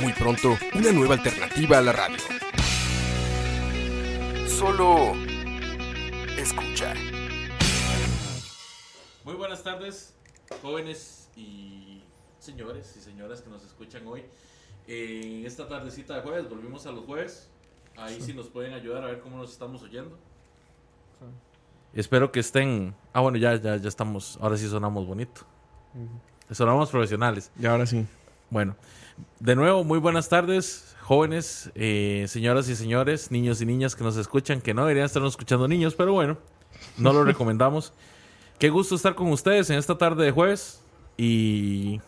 Muy pronto, una nueva alternativa a la radio. Solo escucha. Muy buenas tardes, jóvenes y señores y señoras que nos escuchan hoy. En esta tardecita de jueves, volvimos a los jueves. Ahí sí nos pueden ayudar a ver cómo nos estamos oyendo. Espero que estén. Ah, bueno, ya, ya, ya estamos. Ahora sí sonamos bonito. Sonamos profesionales. Y ahora sí. Bueno, de nuevo, muy buenas tardes, jóvenes, eh, señoras y señores, niños y niñas que nos escuchan, que no deberían estarnos escuchando niños, pero bueno, no lo recomendamos. Qué gusto estar con ustedes en esta tarde de jueves. Y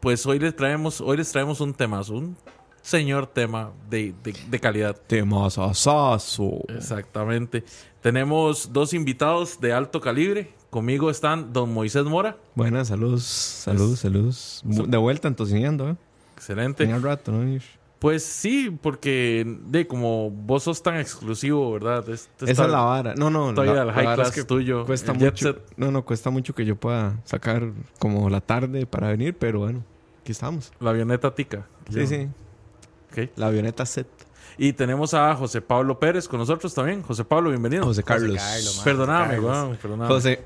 pues hoy les traemos, hoy les traemos un tema, un señor tema de, de, de calidad. Temas asazo. Exactamente. Tenemos dos invitados de alto calibre. Conmigo están don Moisés Mora. Buenas, saludos, saludos, saludos. De vuelta entosiñando, ¿eh? Excelente. Tenía rato, ¿no? Pues sí, porque de como vos sos tan exclusivo, ¿verdad? Este Esa es la vara. No, no, Todavía la, la high vara class es que tuyo. cuesta el jet mucho. set. No, no, cuesta mucho que yo pueda sacar como la tarde para venir, pero bueno, aquí estamos. La avioneta tica. Sí, sí. La avioneta set. Y tenemos a José Pablo Pérez con nosotros también. José Pablo, bienvenido. José Carlos. Carlos, man. Perdóname, José Carlos. weón, perdóname. José.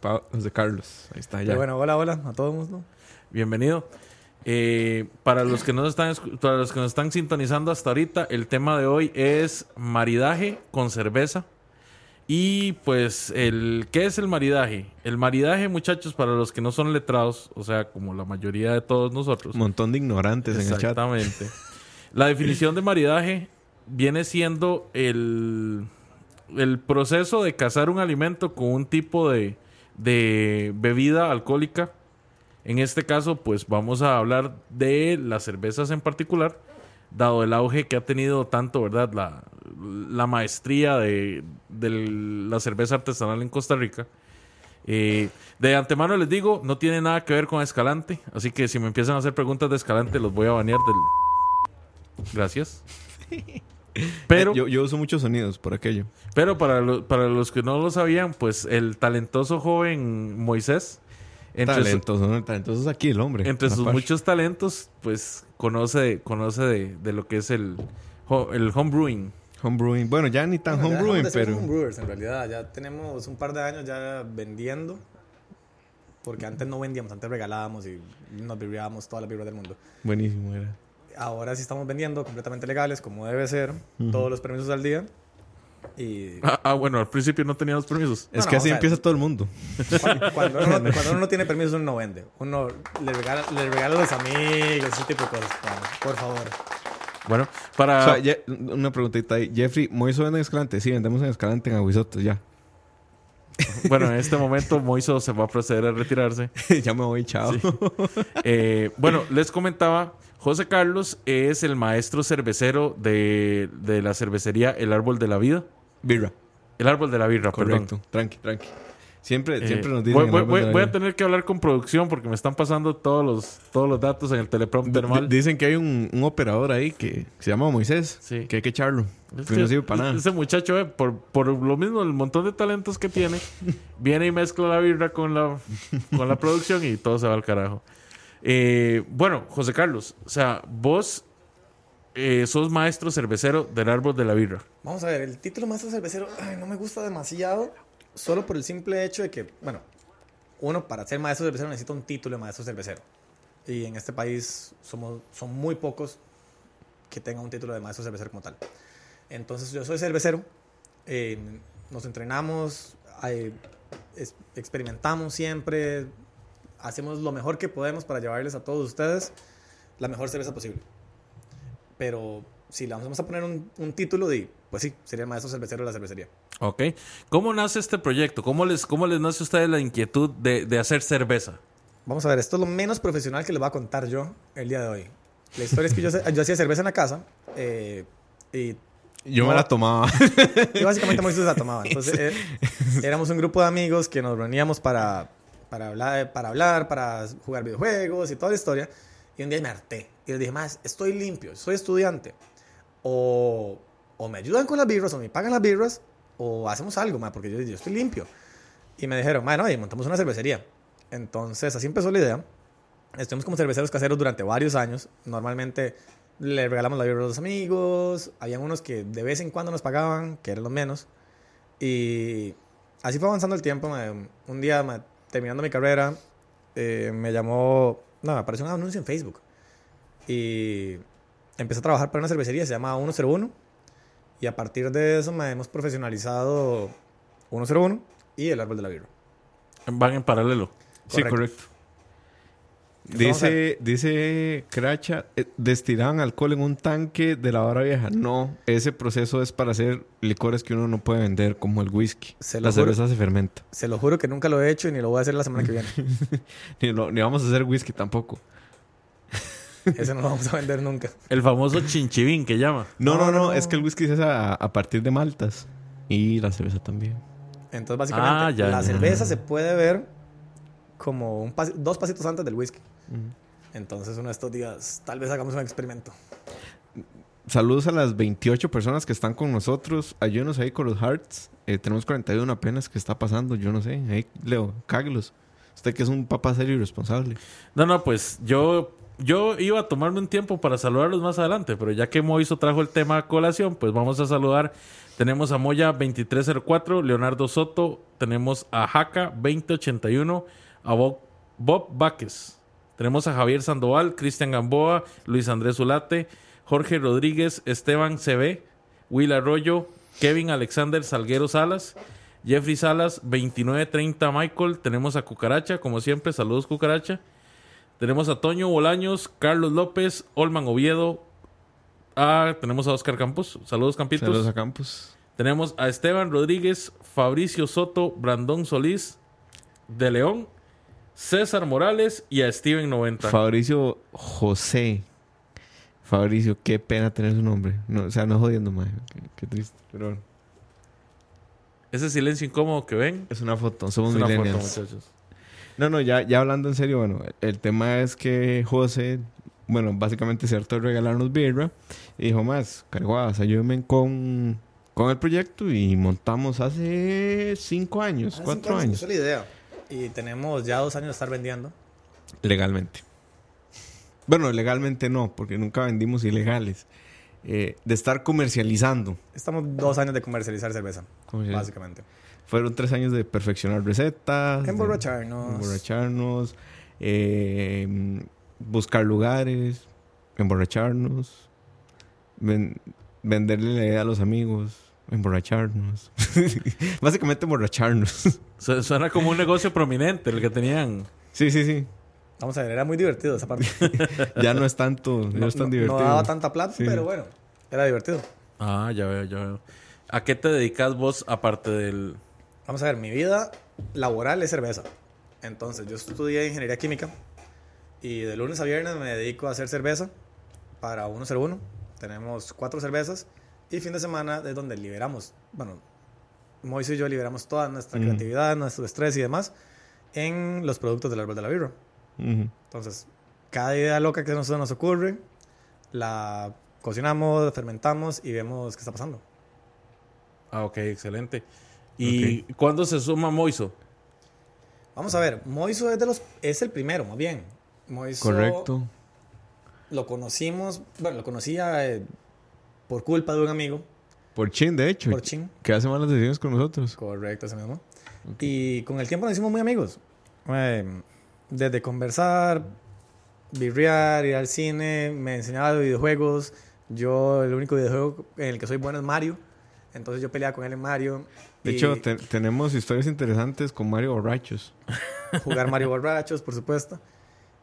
Pa- José Carlos. Ahí está, ya. Pero bueno, hola, hola a todos. ¿no? Bienvenido. Eh, para los que nos están para los que nos están sintonizando hasta ahorita, el tema de hoy es maridaje con cerveza. Y pues el ¿qué es el maridaje? El maridaje, muchachos, para los que no son letrados, o sea, como la mayoría de todos nosotros. Un montón de ignorantes en el chat. Exactamente. La definición de maridaje viene siendo el, el proceso de cazar un alimento con un tipo de, de bebida alcohólica. En este caso, pues vamos a hablar de las cervezas en particular, dado el auge que ha tenido tanto, ¿verdad? La, la maestría de, de la cerveza artesanal en Costa Rica. Eh, de antemano les digo, no tiene nada que ver con Escalante, así que si me empiezan a hacer preguntas de Escalante, los voy a banear del... Gracias. Pero, yo, yo uso muchos sonidos por aquello. pero para, lo- para los que no lo sabían, pues el talentoso joven Moisés, entre, Talentoso, ¿no? Talentoso es aquí el hombre. entre sus muchos talentos, pues conoce, conoce de, de lo que es el, el homebrewing. Homebrewing. Bueno, ya ni tan Bueno, homebrewing, pero. homebrewers, en realidad. Ya tenemos un par de años ya vendiendo. Porque antes no vendíamos, antes regalábamos y nos birriábamos toda la birra del mundo. Buenísimo, era. Ahora sí estamos vendiendo completamente legales, como debe ser. Todos los permisos al día. Y Ah, ah, bueno, al principio no teníamos permisos. Es no, que o así sea, empieza todo el mundo. cuando, cuando uno, no- cuando uno no tiene permisos, uno no vende. Uno le regala, le regala a los amigos, ese tipo de cosas. Bueno, por favor. Bueno, para... O sea, una preguntita ahí. Jeffrey, ¿muy vende en Escalante? Sí, vendemos en Escalante en Aguizotos, ya. Bueno, en este momento Moiso se va a proceder a retirarse. ya me voy, chao. Eh, bueno, les comentaba, José Carlos es el maestro cervecero de, de la cervecería El Árbol de la Vida. Birra. El Árbol de la Birra, Correcto. perdón. Tranqui, tranqui. Siempre, Eh, siempre nos dicen. voy, voy- a tener que hablar con producción porque me están pasando todos los, todos los datos en el teleprompter mal. Dicen que hay un, un operador ahí que se llama Moisés. Sí. Que hay que echarlo. Es Que que no sirve para nada. Ese muchacho, eh, por, por lo mismo, el montón de talentos que tiene, viene y mezcla la birra con la, con la producción y todo se va al carajo. Eh, bueno, José Carlos, o sea, vos eh, sos maestro cervecero del árbol de la birra. Vamos a ver, el título maestro cervecero ay, no me gusta demasiado, solo por el simple hecho de que, bueno, uno para ser maestro cervecero necesita un título de maestro cervecero. Y en este país somos, son muy pocos que tengan un título de maestro cervecero como tal. Entonces yo soy cervecero, eh, nos entrenamos, eh, experimentamos siempre, hacemos lo mejor que podemos para llevarles a todos ustedes la mejor cerveza posible. Pero si le vamos a poner un, título de, pues sí, sería maestro cervecero de la cervecería. Ok. ¿Cómo nace este proyecto? ¿Cómo les, cómo les nace a ustedes la inquietud de, de hacer cerveza? Vamos a ver, esto es lo menos profesional que les voy a contar yo el día de hoy. La historia es que yo, yo hacía cerveza en la casa eh, y Yo No. me la tomaba. Y básicamente Moisés la tomaba. Entonces, eh, éramos un grupo de amigos que nos reuníamos para, para, hablar, para hablar, para jugar videojuegos y toda la historia. Y un día me harté. Y les dije, más, estoy limpio, soy estudiante. O, o me ayudan con las birras, o me pagan las birras, o hacemos algo, ma, porque yo, yo estoy limpio. Y me dijeron, bueno, y montamos una cervecería. Entonces, así empezó la idea. Estuvimos como cerveceros caseros durante varios años. Normalmente le regalamos la birra a los amigos. Habían unos que de vez en cuando nos pagaban, que eran los menos. Y así fue avanzando el tiempo. ma. Un día, ma, terminando mi carrera, eh, me llamó... No, me apareció un anuncio en Facebook. Y empecé a trabajar para una cervecería, se llama 101. Y a partir de eso me hemos profesionalizado 101 y el árbol de la birra. Van en paralelo. Sí, Correcto. Dice, dice Cracha, eh, destilaban alcohol en un tanque de la vara vieja. No, ese proceso es para hacer licores que uno no puede vender, como el whisky. Se la juro. cerveza se fermenta. Se lo juro que nunca lo he hecho y ni lo voy a hacer la semana que viene. Ni, lo- ni vamos a hacer whisky tampoco. Ese no lo vamos a vender nunca. El famoso chinchivín que llama. No, no, No, es que el whisky se hace a, a partir de maltas. Y la cerveza también. Entonces, básicamente, Ah, ya, la ya. cerveza se puede ver como un pas- dos pasitos antes del whisky. Entonces, uno de estos días, tal vez hagamos un experimento. Saludos a las 28 personas que están con nosotros. Ayúdenos ahí con los hearts. Eh, tenemos 41 apenas. ¿Qué está pasando? Yo no sé. Ahí, Leo, cáguelos. Usted que es un papá serio y responsable. No, no, pues yo, yo iba a tomarme un tiempo para saludarlos más adelante, pero ya que Moiso trajo el tema a colación, pues vamos a saludar. Tenemos a Moya 2304, Leonardo Soto, tenemos a Jaca 2081, a Bob, Bob. Tenemos a Javier Sandoval, Cristian Gamboa, Luis Andrés Zulate, Jorge Rodríguez, Esteban CB, Will Arroyo, Kevin Alexander Salguero Salas, Jeffrey Salas 2930 Michael, tenemos a Cucaracha, como siempre, saludos Cucaracha. Tenemos a Toño Bolaños, Carlos López, Olman Oviedo. Ah, tenemos a Oscar Campos. Saludos, Campitos. Saludos a Campos. Tenemos a Esteban Rodríguez, Fabricio Soto, Brandón Solís de León, César Morales y a Steven 90. Fabricio José. Fabricio, qué pena tener su nombre. No, o sea, no jodiendo, más. Qué, qué triste. Pero bueno, Ese silencio incómodo que ven es una foto. Somos es una foto, muchachos. No, no, ya, ya hablando en serio, bueno, el tema es que José, bueno, básicamente se hartó de regalarnos birra y dijo más, carguadas, ayúdenme con, con el proyecto y montamos hace cinco años, Hace cuatro cinco años, Esa es la idea. Y tenemos ya dos años de estar vendiendo. legalmente. Bueno, legalmente no, porque nunca vendimos ilegales. Eh, de estar comercializando. Estamos dos años de comercializar cerveza, básicamente. Fueron tres años de perfeccionar recetas. de- Emborracharnos. emborracharnos, eh, buscar lugares, emborracharnos, ven- venderle la idea a los amigos, emborracharnos. Básicamente emborracharnos. Su- Suena como un negocio prominente el que tenían. sí, sí, sí. Vamos a ver, era muy divertido esa parte. Ya no es tanto, ya no, es tan no, divertido. no daba tanta plata, Sí. pero bueno, era divertido. Ah, ya veo, ya veo. ¿A qué te dedicas vos aparte del... Vamos a ver, mi vida laboral es cerveza. Entonces, yo estudié ingeniería química y de lunes a viernes me dedico a hacer cerveza para 101. Tenemos cuatro cervezas y fin de semana es donde liberamos, bueno, Moisés y yo liberamos toda nuestra creatividad, nuestro estrés y demás en los productos del árbol de la birra. Ujú. Entonces, cada idea loca que nos, nos ocurre, la cocinamos, fermentamos y vemos qué está pasando. Ah, ok, excelente. ¿Y cuándo se suma Moiso? Vamos a ver, Moiso es, de los, es el primero, más bien. Moiso Correcto. lo conocimos, bueno, lo conocía eh, por culpa de un amigo, Por Chin, de hecho. por Chin. Que hace malas decisiones con nosotros. Correcto, ese mismo. Y con el tiempo nos hicimos muy amigos. Eh, desde conversar, birrear, ir al cine, me enseñaba de videojuegos. Yo, el único videojuego en el que soy bueno es Mario. Entonces yo peleaba con él en Mario. De hecho, te- tenemos historias interesantes con Mario Borrachos. jugar Mario Borrachos, por supuesto.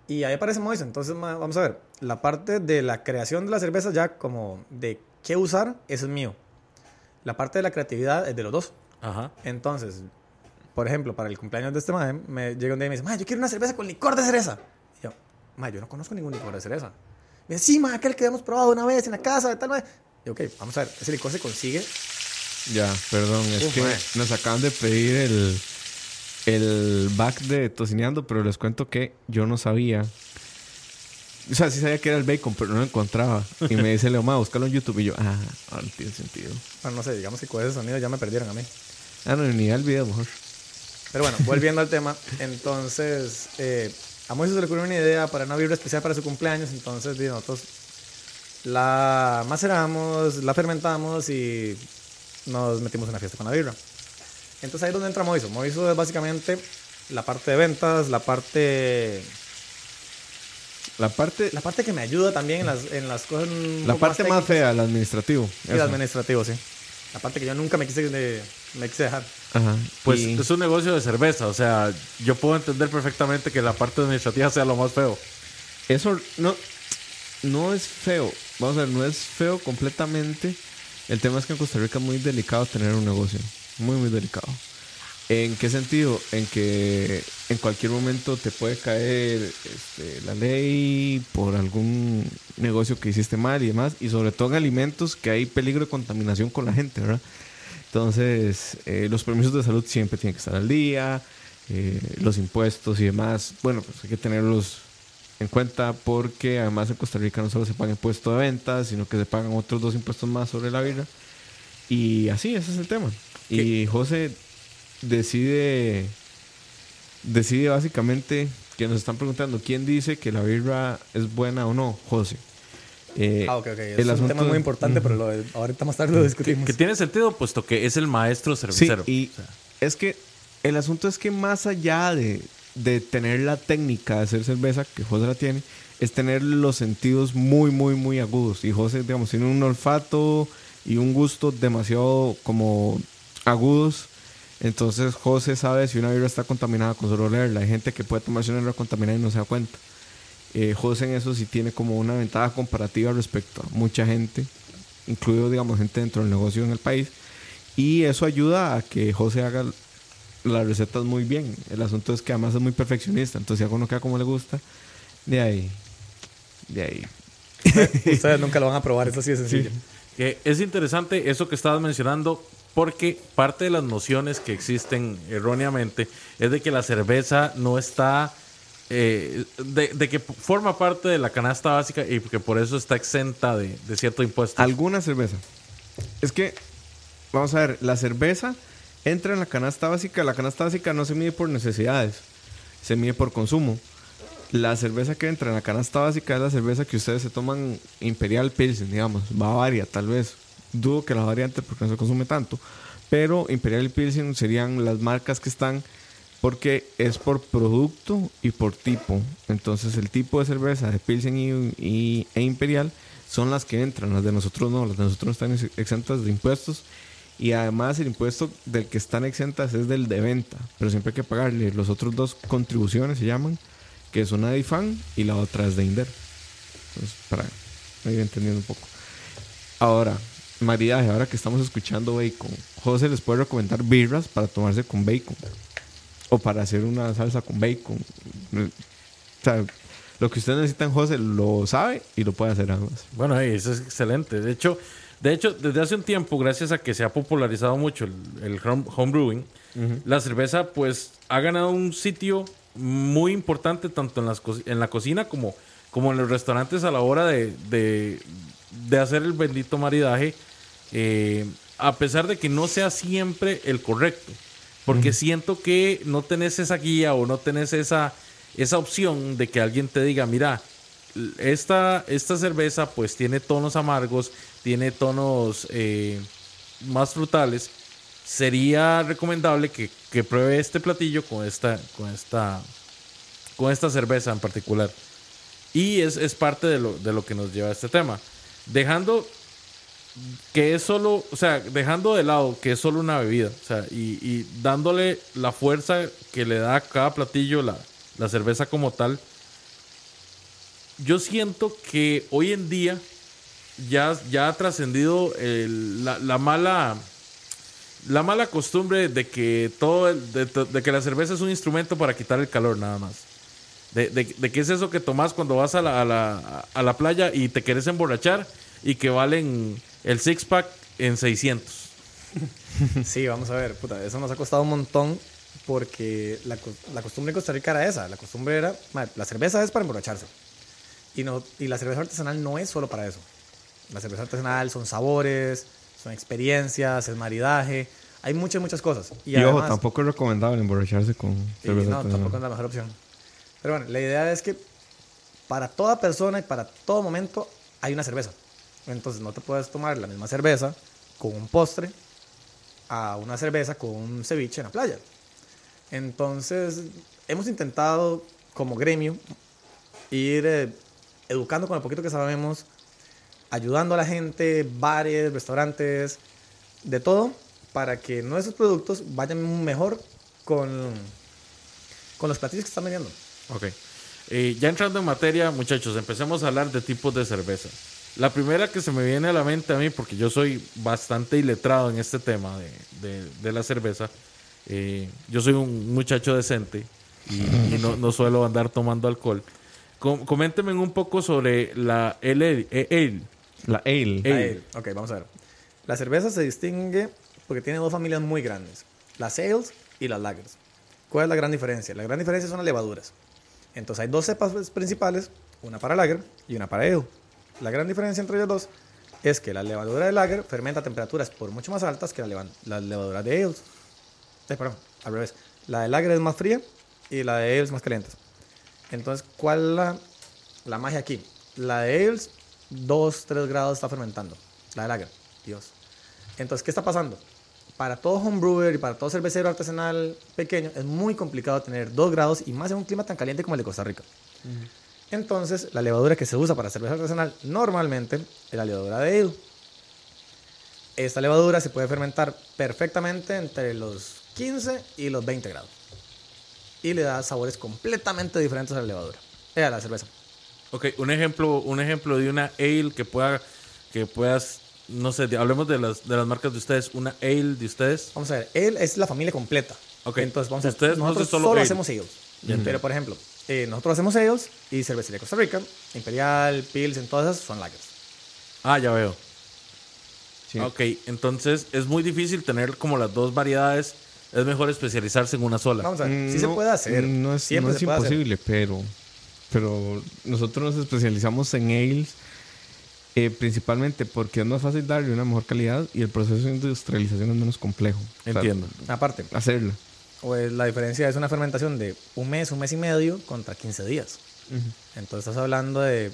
Y ahí aparece Moise. Entonces, ma- vamos a ver. La parte de la creación de la cerveza, ya como de qué usar, eso es mío. La parte de la creatividad es de los dos. Ajá. Entonces, por ejemplo, para el cumpleaños de este mae, me llega un día y me dice, mae, yo quiero una cerveza con licor de cereza. Y yo, mae, yo no conozco ningún licor de cereza. Me dice, sí, ma, aquel que hemos probado una vez en la casa, de tal vez. Y ok, vamos a ver, ese licor se consigue. Ya, perdón, es Uf, que nos acaban de pedir el, el back de tocineando, pero les cuento que yo no sabía. O sea, sí sabía que era el bacon, pero no lo encontraba. Y me dice Leo, ma, búscalo en YouTube. Y yo, ah, ahora tiene sentido. Bueno, no sé, digamos que con ese sonido ya me perdieron a mí. Ah, no, ni el video mejor. Pero bueno, volviendo al tema, entonces eh, a Moisés se le ocurrió una idea para una vibra especial para su cumpleaños, entonces nosotros la maceramos, la fermentamos y nos metimos en una fiesta con la vibra. Entonces ahí es donde entra Moiso. Moiso es básicamente la parte de ventas, la parte La parte, la parte que me ayuda también en las, en las cosas la parte más fea, el administrativo. y el administrativo, sí. La parte que yo nunca me quise, de- me quise dejar. Ajá. Pues Y- es un negocio de cerveza, o sea, yo puedo entender perfectamente que la parte administrativa sea lo más feo. Eso no, no es feo. Vamos a ver, no es feo completamente. El tema es que en Costa Rica es muy delicado tener un negocio. Muy, muy delicado. ¿En qué sentido? En que en cualquier momento te puede caer este, la ley por algún negocio que hiciste mal y demás. Y sobre todo en alimentos que hay peligro de contaminación con la gente, ¿verdad? Entonces, eh, los permisos de salud siempre tienen que estar al día. eh, los impuestos y demás. Bueno, pues hay que tenerlos en cuenta porque además en Costa Rica no solo se paga impuesto de ventas, sino que se pagan otros dos impuestos más sobre la birra. Y así, ese es el tema. Y José decide, decide básicamente que nos están preguntando quién dice que la birra es buena o no. José. Eh, Ah, ok, ok. Es el un asunto tema muy de- importante, pero lo, ahorita más tarde lo discutimos. Que tiene sentido, puesto que es el maestro Sí, cervecero. y O sea, es que el asunto es que más allá de, de tener la técnica de hacer cerveza, que José la tiene, es tener los sentidos muy, muy, muy agudos. Y José, digamos, tiene un olfato y un gusto demasiado como agudos. Entonces José sabe si una birra está contaminada con solo olerla. Hay gente que puede tomarse una birra contaminada y no se da cuenta. Eh, José en eso sí tiene como una ventaja comparativa respecto a mucha gente, incluido, digamos, gente dentro del negocio en el país. Y eso ayuda a que José haga las recetas muy bien. El asunto es que además es muy perfeccionista. Entonces, si algo no queda como le gusta, de ahí. De ahí. Ustedes nunca lo van a probar, eso sí es sencillo. que es interesante eso que estabas mencionando, porque parte de las nociones que existen erróneamente es de que la cerveza no está. eh, de, de que forma parte de la canasta básica y que por eso está exenta de, de cierto impuesto. Alguna cerveza. Es que, vamos a ver, la cerveza entra en la canasta básica. La canasta básica no se mide por necesidades, se mide por consumo. La cerveza que entra en la canasta básica es la cerveza que ustedes se toman Imperial Pilsen, digamos, Bavaria, tal vez. Dudo que la variante porque no se consume tanto. Pero Imperial Pilsen serían las marcas que están porque es por producto y por tipo. Entonces el tipo de cerveza de Pilsen y, e Imperial son las que entran, las de nosotros no, las de nosotros están ex- exentas de impuestos y además el impuesto del que están exentas es del de venta, pero siempre hay que pagarle los otros dos contribuciones se llaman, que es una de IFAN y la otra es de INDER. Entonces, para ir entendiendo un poco. Ahora, maridaje, ahora que estamos escuchando bacon, José les puede recomendar birras para tomarse con bacon o para hacer una salsa con bacon. O sea, lo que ustedes necesitan, José lo sabe y lo puede hacer además. Bueno, eso es excelente. De hecho, de hecho, desde hace un tiempo, gracias a que se ha popularizado mucho el, el home, la cerveza pues ha ganado un sitio muy importante tanto en, las co- en la cocina como, como en los restaurantes a la hora de, de- de hacer el bendito maridaje, eh, a pesar de que no sea siempre el correcto. Porque siento que no tenés esa guía o no tenés esa, esa opción de que alguien te diga, mira, esta, esta cerveza pues tiene tonos amargos, tiene tonos eh, más frutales. Sería recomendable que, que pruebe este platillo con esta, con esta, con esta cerveza en particular. Y es, es parte de lo, de lo que nos lleva a este tema. Dejando que es solo, o sea, dejando de lado que es solo una bebida, y dándole la fuerza que le da a cada platillo la, la cerveza como tal, yo siento que hoy en día ya, ya ha trascendido la, la mala la mala costumbre de que todo de, que la cerveza es un instrumento para quitar el calor nada más. De, de- qué es eso que tomás cuando vas a la, a, la, playa y te querés emborrachar y que valen el six pack en 600. Sí, vamos a ver, puta, eso nos ha costado un montón porque la, la costumbre en Costa Rica era esa. La costumbre era, la cerveza es para emborracharse. Y, no, y la cerveza artesanal no es solo para eso. La cerveza artesanal son sabores, son experiencias, es maridaje. Hay muchas, muchas cosas. Y, Y, ojo, además- tampoco es recomendable emborracharse con cerveza no, artesanal. tampoco es la mejor opción. Pero bueno, la idea es que para toda persona y para todo momento hay una cerveza. Entonces no te puedes tomar la misma cerveza con un postre a una cerveza con un ceviche en la playa. Entonces hemos intentado como gremio ir eh, educando con el poquito que sabemos, ayudando a la gente, bares, restaurantes, de todo, para que nuestros productos vayan mejor con, con los platillos que están vendiendo. Ok. Eh, ya entrando en materia, muchachos, empecemos a hablar de tipos de cerveza. La primera que se me viene a la mente a mí, porque yo soy bastante iletrado en este tema de, de- la cerveza, eh, yo soy un muchacho decente y, y no, no suelo andar tomando alcohol. Com- coméntenme un poco sobre la L- eh, ale. La ale. Ale. Ale. Ok, vamos a ver. La cerveza se distingue porque tiene dos familias muy grandes, las ales y las lagers. ¿Cuál es la gran diferencia? La gran diferencia son las levaduras. Entonces hay dos cepas principales, una para lager y una para ale. La gran diferencia entre ellos dos es que la levadura de lager fermenta a temperaturas por mucho más altas que la, leva- la levadura de ales. Eh, perdón, al revés. La de lager es más fría y la de ales más caliente. Entonces, ¿cuál la, la magia aquí? La de ales, 2, 3 grados está fermentando. La de lager, Dios. Entonces, ¿qué está pasando? Para todo homebrewer y para todo cervecero artesanal pequeño es muy complicado tener 2 grados y más en un clima tan caliente como el de Costa Rica. Entonces, la levadura que se usa para cerveza artesanal normalmente es la levadura de ale. Esta levadura se puede fermentar perfectamente entre los 15 y los 20 grados. Y le da sabores completamente diferentes a la levadura. Eh, a la cerveza. Ok, un ejemplo, un ejemplo de una ale que pueda, que puedas, no sé, de- hablemos de las, de las marcas de ustedes, una ale de ustedes. Vamos a ver, ale es la familia completa. Ok. Entonces, vamos a ver, Ustedes no nosotros solo solo, ale. hacemos ales. Pero, por ejemplo, eh, nosotros hacemos ales y cervecería Costa Rica, Imperial, Pilsen, todas esas son lagers. Ah, ya veo. Sí. Ok, entonces es muy difícil tener como las dos variedades. Es mejor especializarse en una sola. Vamos a ver, sí Mm, se no, puede hacer. No es, Siempre no es se puede hacer. imposible, pero, pero nosotros nos especializamos en ales eh, principalmente porque es más fácil darle una mejor calidad y el proceso de industrialización es menos complejo. O sea, Entiendo. Aparte, hacerlo. o es- la diferencia es una fermentación de un mes, un mes y medio contra 15 días. Entonces estás hablando de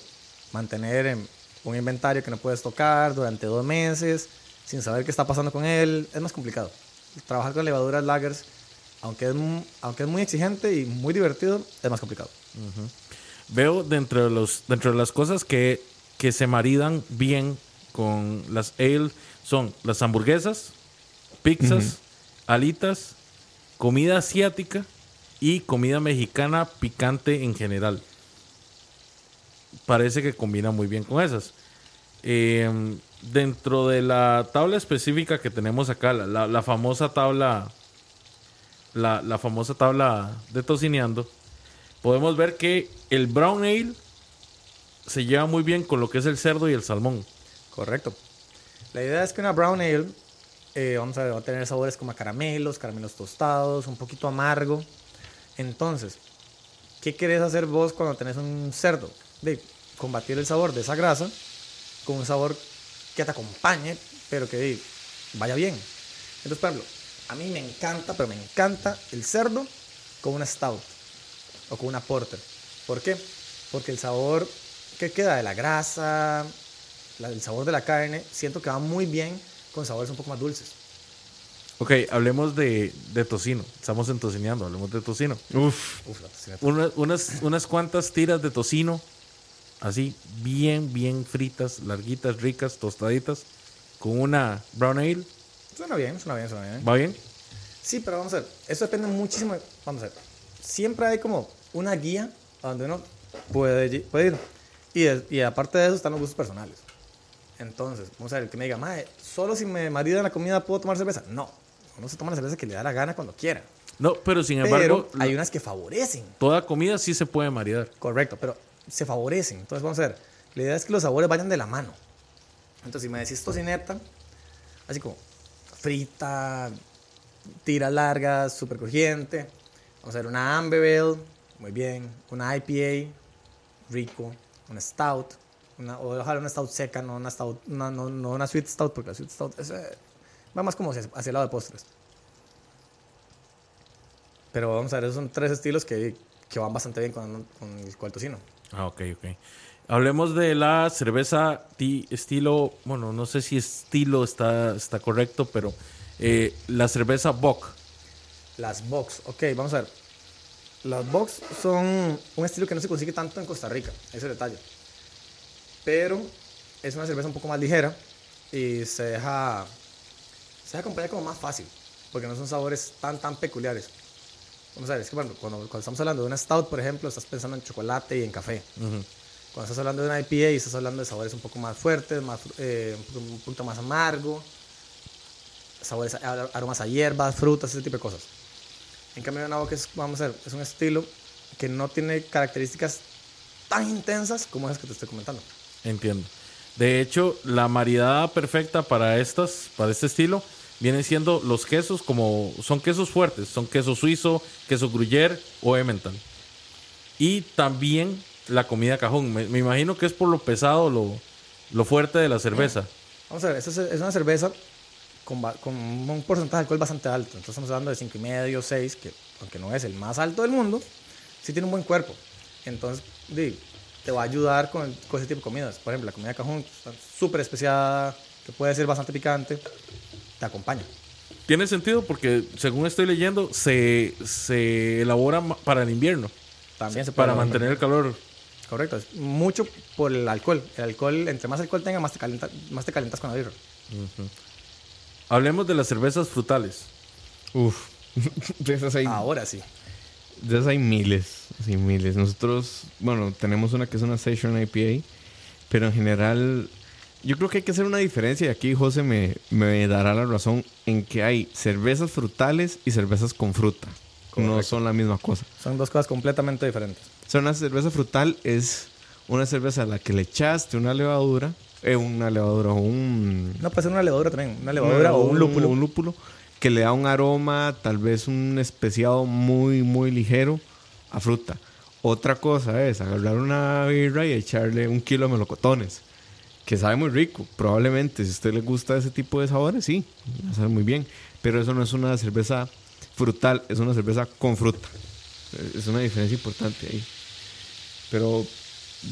mantener un inventario que no puedes tocar durante dos meses sin saber qué está pasando con él. Es más complicado. Trabajar con levaduras lagers, aunque es, aunque es muy exigente y muy divertido, es más complicado. Veo dentro de, los, dentro de las cosas que, que se maridan bien con las ale son las hamburguesas, pizzas, alitas, comida asiática y comida mexicana picante en general. Parece que combina muy bien con esas. Eh, dentro de la tabla específica que tenemos acá, la, famosa tabla, la, famosa tabla de tocineando, podemos ver que el brown ale se lleva muy bien con lo que es el cerdo y el salmón. Correcto. La idea es que una brown ale, eh, vamos a ver, va a tener sabores como caramelos, caramelos tostados, un poquito amargo. Entonces, ¿qué querés hacer vos cuando tenés un cerdo? De combatir el sabor de esa grasa con un sabor que te acompañe, pero que vaya bien. Entonces, por ejemplo, a mí me encanta, pero me encanta el cerdo con una stout o con una porter. ¿Por qué? Porque el sabor que queda de la grasa, la- el sabor de la carne, siento que va muy bien con sabores un poco más dulces. Ok, hablemos de, de tocino. Estamos entocineando, hablemos de tocino. Uf. Uf, la tocineta. Una- unas, unas cuantas tiras de tocino, así, bien, bien fritas, larguitas, ricas, tostaditas, con una brown ale. Suena bien, suena bien, suena bien. ¿Va bien? Sí, pero vamos a ver, eso depende muchísimo. Vamos a ver, siempre hay como una guía a donde uno puede, puede ir. Y, de- y aparte de eso están los gustos personales. Entonces, vamos a ver, el que me diga, mae, solo si me marida la comida puedo tomar cerveza. No, uno se toma la cerveza que le da la gana cuando quiera. No, pero sin Pero embargo, hay unas que favorecen. toda comida sí se puede maridar. Correcto, pero se favorecen. Entonces vamos a ver. La idea es que los sabores vayan de la mano. Entonces, si me decís tocineta, así como frita, tiras largas, súper crujiente. Vamos a ver una Amber Ale, muy bien. Una IPA, rico. Una Stout. Una, ojalá una Stout seca, no una Stout, no, no, no una Sweet Stout, porque la Sweet Stout es, eh, va más como hacia, hacia el lado de postres. Pero vamos a ver, esos son tres estilos que, que van bastante bien con, con el, con el tocino. Ah, ok, ok. Hablemos de la cerveza ti- estilo, bueno, no sé si estilo está, está correcto, pero eh, la cerveza Bock. Las Box, ok, vamos a ver. Las Box son un estilo que no se consigue tanto en Costa Rica, ese detalle. Pero es una cerveza un poco más ligera y se deja, se deja acompañar como más fácil, porque no son sabores tan, tan peculiares. Vamos a ver, es que bueno, cuando, cuando estamos hablando de una Stout, por ejemplo, estás pensando en chocolate y en café. Cuando estás hablando de una IPA, estás hablando de sabores un poco más fuertes, más, eh, un, poquito más amargo, sabores, aromas a hierbas, frutas, ese tipo de cosas. En cambio, una boca es, vamos a ver, es un estilo que no tiene características tan intensas como esas que te estoy comentando. Entiendo. De hecho, la maridada perfecta para estas, para este estilo, vienen siendo los quesos como son quesos fuertes, son queso suizo, queso gruyère o emmental. Y también la comida cajón. Me, me imagino que es por lo pesado, lo, lo fuerte de la cerveza. Vamos a ver, esta es, una cerveza con, con un porcentaje de alcohol bastante alto. Entonces estamos hablando de 5,5, 6, que aunque no es el más alto del mundo, sí tiene un buen cuerpo. Entonces, te va a ayudar con, con ese tipo de comidas. Por ejemplo, la comida cajón súper especiada, que puede ser bastante picante, te acompaña. Tiene sentido porque, según estoy leyendo, se, se elabora para el invierno, También se puede para mantener el calor. Correcto, es mucho por el alcohol. El alcohol, entre más alcohol tenga, más te, calienta, más te calientas con la birra. Hablemos de las cervezas frutales. Uf. de esas hay, Ahora sí. de esas hay miles. Sí, miles. Nosotros, bueno, tenemos una que es una Session IPA. Pero en general, yo creo que hay que hacer una diferencia. Y aquí José me, me dará la razón en que hay cervezas frutales y cervezas con fruta. No son la misma cosa. Son dos cosas completamente diferentes. O sea, una cerveza frutal es una cerveza a la que le echaste una levadura. Eh, una levadura o un... No, puede ser una levadura también. Una levadura o un lúpulo. Un lúpulo que le da un aroma, tal vez un especiado muy, muy ligero a fruta. Otra cosa es agarrar una birra y echarle un kilo de melocotones, que sabe muy rico. Probablemente, si a usted le gusta ese tipo de sabores, sí, saber muy bien. Pero eso no es una cerveza frutal, es una cerveza con fruta. Es una diferencia importante ahí. Pero,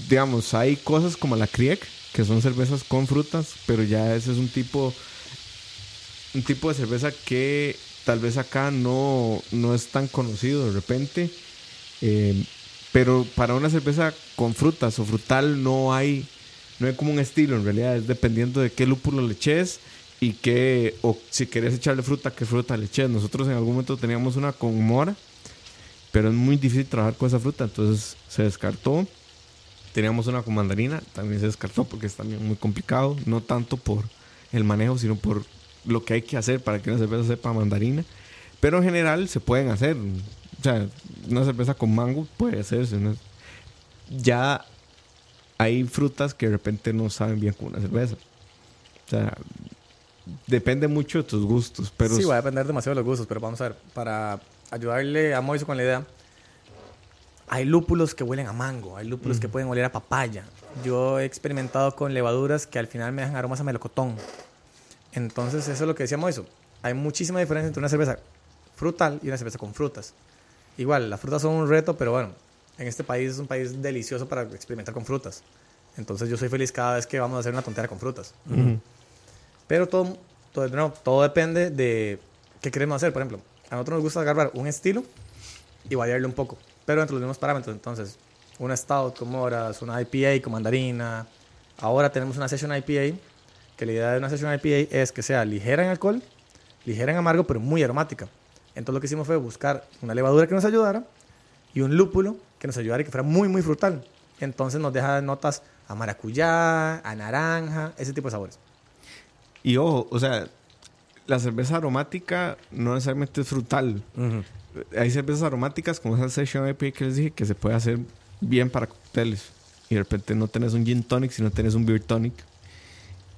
digamos, hay cosas como la Kriek, que son cervezas con frutas, pero ya ese es un tipo un tipo de cerveza que tal vez acá no, no es tan conocido de repente. Eh, pero para una cerveza con frutas o frutal no hay, no hay como un estilo en realidad. Es dependiendo de qué lúpulo le eches y qué, o si querés echarle fruta, qué fruta le eches. Nosotros en algún momento teníamos una con mora, pero es muy difícil trabajar con esa fruta, entonces se descartó. Teníamos una con mandarina, también se descartó porque es también muy complicado, no tanto por el manejo, sino por lo que hay que hacer para que una cerveza sepa mandarina. Pero en general se pueden hacer. O sea, una cerveza con mango puede hacerse. Ya hay frutas que de repente no saben bien con una cerveza. O sea, depende mucho de tus gustos. Pero sí, va a depender demasiado de los gustos, pero vamos a ver, para ayudarle a Moiso con la idea, hay lúpulos que huelen a mango, hay lúpulos que pueden oler a papaya. Yo he experimentado con levaduras que al final me dejan aromas a melocotón. Entonces, eso es lo que decía Moiso. Hay muchísima diferencia entre una cerveza frutal y una cerveza con frutas. Igual, las frutas son un reto, pero bueno, en este país es un país delicioso para experimentar con frutas. Entonces, yo soy feliz cada vez que vamos a hacer una tontera con frutas. Pero todo, todo, no, todo depende de qué queremos hacer. Por ejemplo, a nosotros nos gusta agarrar un estilo y variarle un poco, pero dentro de los mismos parámetros. Entonces, una Stout con moras, una IPA con mandarina. Ahora tenemos una Session IPA, que la idea de una Session IPA es que sea ligera en alcohol, ligera en amargo, pero muy aromática. Entonces, lo que hicimos fue buscar una levadura que nos ayudara y un lúpulo que nos ayudara y que fuera muy, muy frutal. Entonces, nos deja notas a maracuyá, a naranja, ese tipo de sabores. Y ojo, o sea, la cerveza aromática no necesariamente es frutal. Ujú. Hay cervezas aromáticas como esa Session IPA que les dije que se puede hacer bien para cócteles. Y de repente no tenés un gin tonic, sino tenés un beer tonic.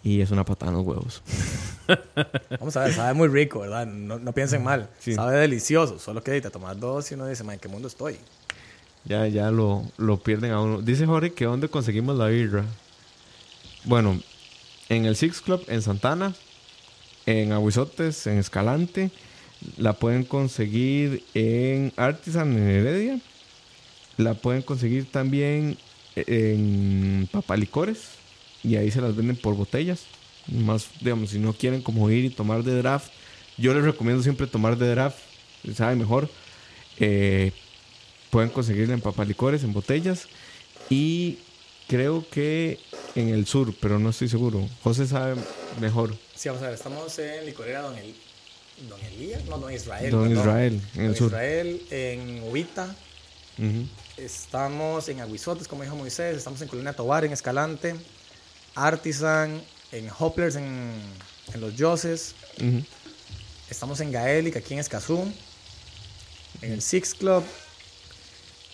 Y es una patada en los huevos. Vamos a ver, sabe muy rico, ¿verdad? No, no piensen mal. Sí. Sabe delicioso. Solo que te tomas dos y uno dice, man, ¿en qué mundo estoy? Ya, ya lo, lo pierden a uno. Dice Jorge que dónde conseguimos la birra. Bueno, en el Six Club en Santana, en Aguizotes, en Escalante. La pueden conseguir en Artisan en Heredia. La pueden conseguir también en Papalicores. Y ahí se las venden por botellas. Más, digamos, si no quieren como ir y tomar de draft. Yo les recomiendo siempre tomar de draft. Sabe mejor. Eh, pueden conseguirla en papalicores, en botellas. Y creo que en el sur, pero no estoy seguro. José sabe mejor. Sí, vamos a ver, estamos en licorera Don, El... Don Elías, no, Don Israel. Don perdón. Israel, en el Don sur. Israel, en Ubita, estamos en Aguizotes, como dijo Moisés, estamos en Colina Tobar, en Escalante, Artisan, en Hopplers, en, en Los Yoses, estamos en Gaelic, aquí en Escazú, en el Six Club,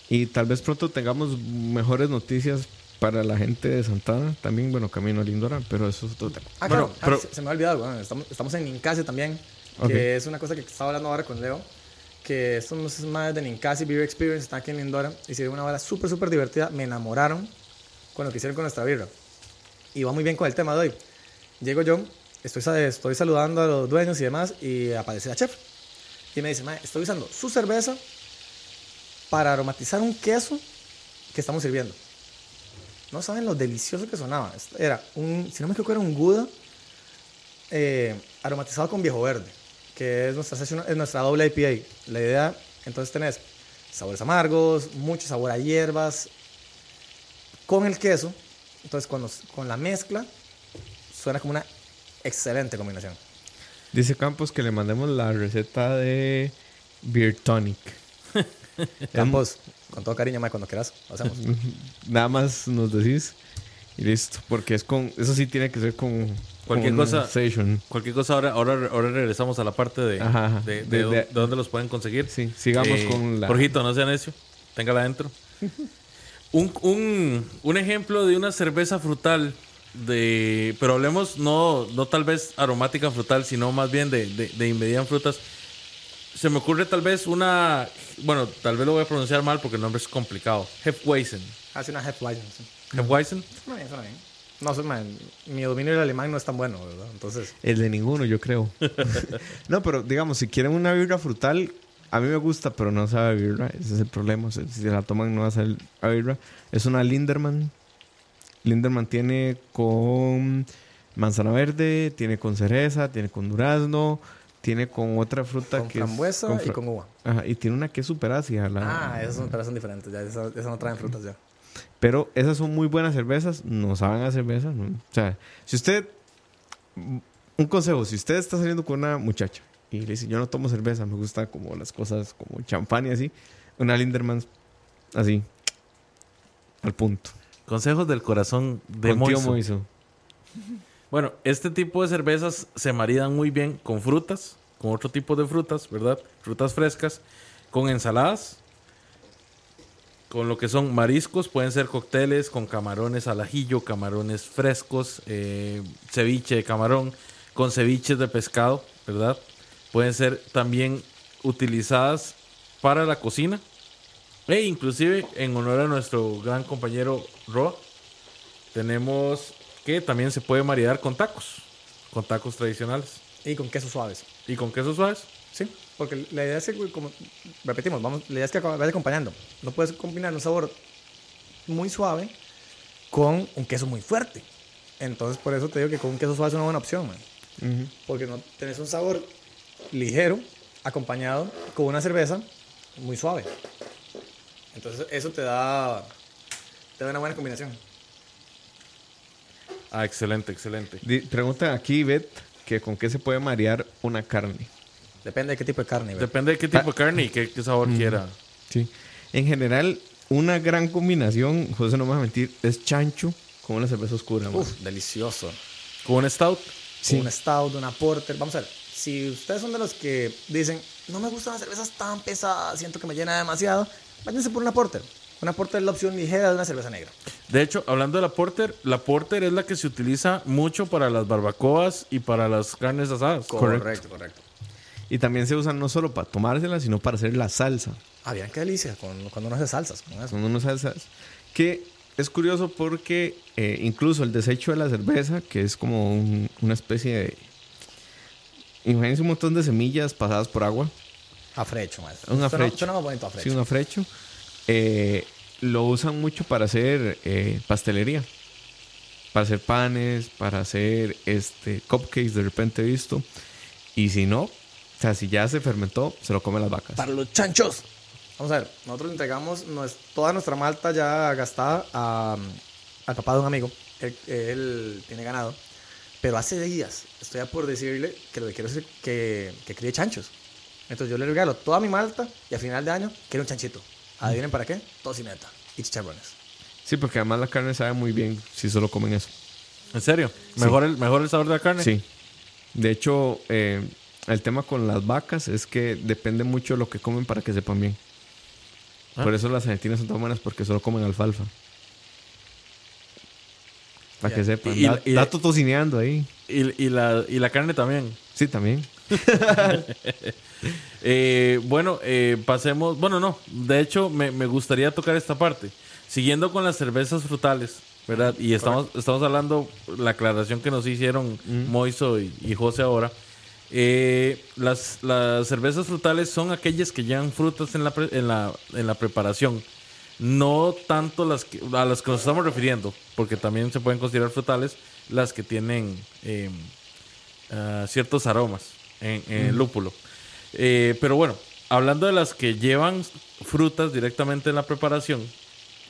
Y tal vez pronto tengamos mejores noticias para la gente de Santana. También, bueno, camino a Lindora, pero eso es otro tema. Ah, Bueno, claro. Ah, se, se me ha olvidado. bueno, estamos, estamos en Ninkasi también. Ok. Que es una cosa que estaba hablando ahora con Leo. Que estos es más de Ninkasi Beer Experience. Están aquí en Lindora. Hicieron una hora súper, súper divertida. Me enamoraron con lo que hicieron con nuestra birra. Y va muy bien con el tema de hoy. Llego yo, estoy, estoy saludando a los dueños y demás. Y aparece la chef. Y me dice, "Mae, estoy usando su cerveza para aromatizar un queso que estamos sirviendo. No saben lo delicioso que sonaba. Era un, si no me equivoco, era un Gouda eh, aromatizado con viejo verde, que es nuestra, session- es nuestra doble IPA. La idea, entonces tenés sabores amargos, mucho sabor a hierbas, con el queso. Entonces, cuando, con la mezcla, suena como una excelente combinación. Dice Campos que le mandemos la receta de Beer Tonic. Campos, con todo cariño, Mike, cuando quieras, lo hacemos. Nada más nos decís y listo. Porque es con. Eso sí tiene que ser con. Cualquier con cosa- Session. Cualquier cosa, ahora, ahora, ahora regresamos a la parte de, Ajá, de, de, De- de- de dónde los pueden conseguir. Sí, sigamos Eh, con la. Jorgito, no sea necio. Téngala adentro. un, un, un ejemplo de una cerveza frutal, de pero hablemos no, no tal vez aromática frutal, sino más bien de, de, de inmediatas frutas. Se me ocurre tal vez una, bueno, tal vez lo voy a pronunciar mal porque el nombre es complicado. Hefeweizen. Hace una sí. Suena bien, suena bien. No, soy man, mi dominio del alemán no es tan bueno, ¿verdad? Entonces, El de ninguno, yo creo. no, pero digamos, si quieren una birra frutal, a mí me gusta, pero no sabe a birra. Ese es el problema. Si se la toman, no va a saber a birra. Es una Linderman. Linderman tiene con manzana verde, tiene con cereza, tiene con durazno, tiene con otra fruta con que es- frambuesa con y con uva. Ajá, y tiene una que es súper ácida. la- Ah, esas son, pero son diferentes, ya, esas, esas no traen frutas ya. Pero esas son muy buenas cervezas, no saben a cerveza. ¿no? O sea, si usted. Un consejo: si usted está saliendo con una muchacha y le dice, Yo no tomo cerveza, me gusta como las cosas como champán y así, una Linderman así, al punto. Consejos del corazón de Con tío Moiso. Moiso. Bueno, este tipo de cervezas se maridan muy bien con frutas, con otro tipo de frutas, ¿verdad? Frutas frescas, con ensaladas, con lo que son mariscos, pueden ser cócteles con camarones al ajillo, camarones frescos, eh, ceviche de camarón, con ceviches de pescado, ¿verdad? Pueden ser también utilizadas para la cocina e inclusive en honor a nuestro gran compañero Roa, tenemos que también se puede maridar con tacos, con tacos tradicionales Y con quesos suaves. y con quesos suaves. Sí, porque la idea es que, como repetimos, vamos, la idea es que vaya acompañando. No puedes combinar un sabor muy suave con un queso muy fuerte. Entonces, por eso te digo que con un queso suave es una buena opción, man. Porque no tenés un sabor ligero acompañado con una cerveza muy suave. Entonces, eso te da, te da una buena combinación. Ah, excelente, excelente. Di- Preguntan aquí, Bet, que con qué se puede marear una carne. Depende de qué tipo de carne. ¿verdad? Depende de qué tipo de carne y qué, qué sabor quiera. Sí. En general, una gran combinación, José no me va a mentir, es chancho con una cerveza oscura. Uf, delicioso. Con un stout. Sí. Un stout, una porter. Vamos a ver. si ustedes son de los que dicen, no me gustan las cervezas tan pesadas, siento que me llena demasiado, váyanse por una porter. Una porter es la opción ligera de una cerveza negra. De hecho, hablando de la porter, la porter es la que se utiliza mucho para las barbacoas y para las carnes asadas. Correcto, correcto. Y también se usan no solo para tomársela, sino para hacer la salsa. Ah, bien, qué delicia con- cuando uno hace salsas con eso. Son unas salsas que es curioso porque eh, incluso el desecho de la cerveza, que es como un- una especie de... Imagínense un montón de semillas pasadas por agua. Afrecho, maestro. Un Suena- afrecho. Suena más bonito afrecho. Sí, un afrecho. Eh, lo usan mucho para hacer eh, pastelería. Para hacer panes, para hacer este, cupcakes, de repente he visto. Y si no, o sea, si ya se fermentó, se lo comen las vacas. Para los chanchos. Vamos a ver, nosotros entregamos nues- toda nuestra malta ya gastada a- al papá de un amigo. Él, él tiene ganado. Pero hace días estoy a por decirle que lo que quiero es que, que críe chanchos. Entonces yo le regalo toda mi malta y a final de año quiero un chanchito. Adivinen para qué? Tocineta y chicharrones. Sí, porque además la carne sabe muy bien si solo comen eso. ¿En serio? ¿Mejor, el, ¿Mejor el sabor de la carne? Sí. De hecho, eh, el tema con las vacas es que depende mucho de lo que comen para que sepan bien. Ah. Por eso las argentinas son tan buenas porque solo comen alfalfa. Para que sepan. Y- Da- y- dato tocineando ahí. Y, y la, y la carne también. Sí, también. Eh, bueno, eh, pasemos. Bueno, no. De hecho, me, me gustaría tocar esta parte. Siguiendo con las cervezas frutales, ¿verdad? Y estamos, estamos hablando, la aclaración que nos hicieron Moiso y, y José ahora. Eh, las, las cervezas frutales son aquellas que llevan frutas en la, pre- en la, en la preparación. No tanto las que, a las que nos estamos refiriendo, porque también se pueden considerar frutales las que tienen eh, ah, ciertos aromas en, en el lúpulo. Eh, pero bueno, hablando de las que llevan frutas directamente en la preparación,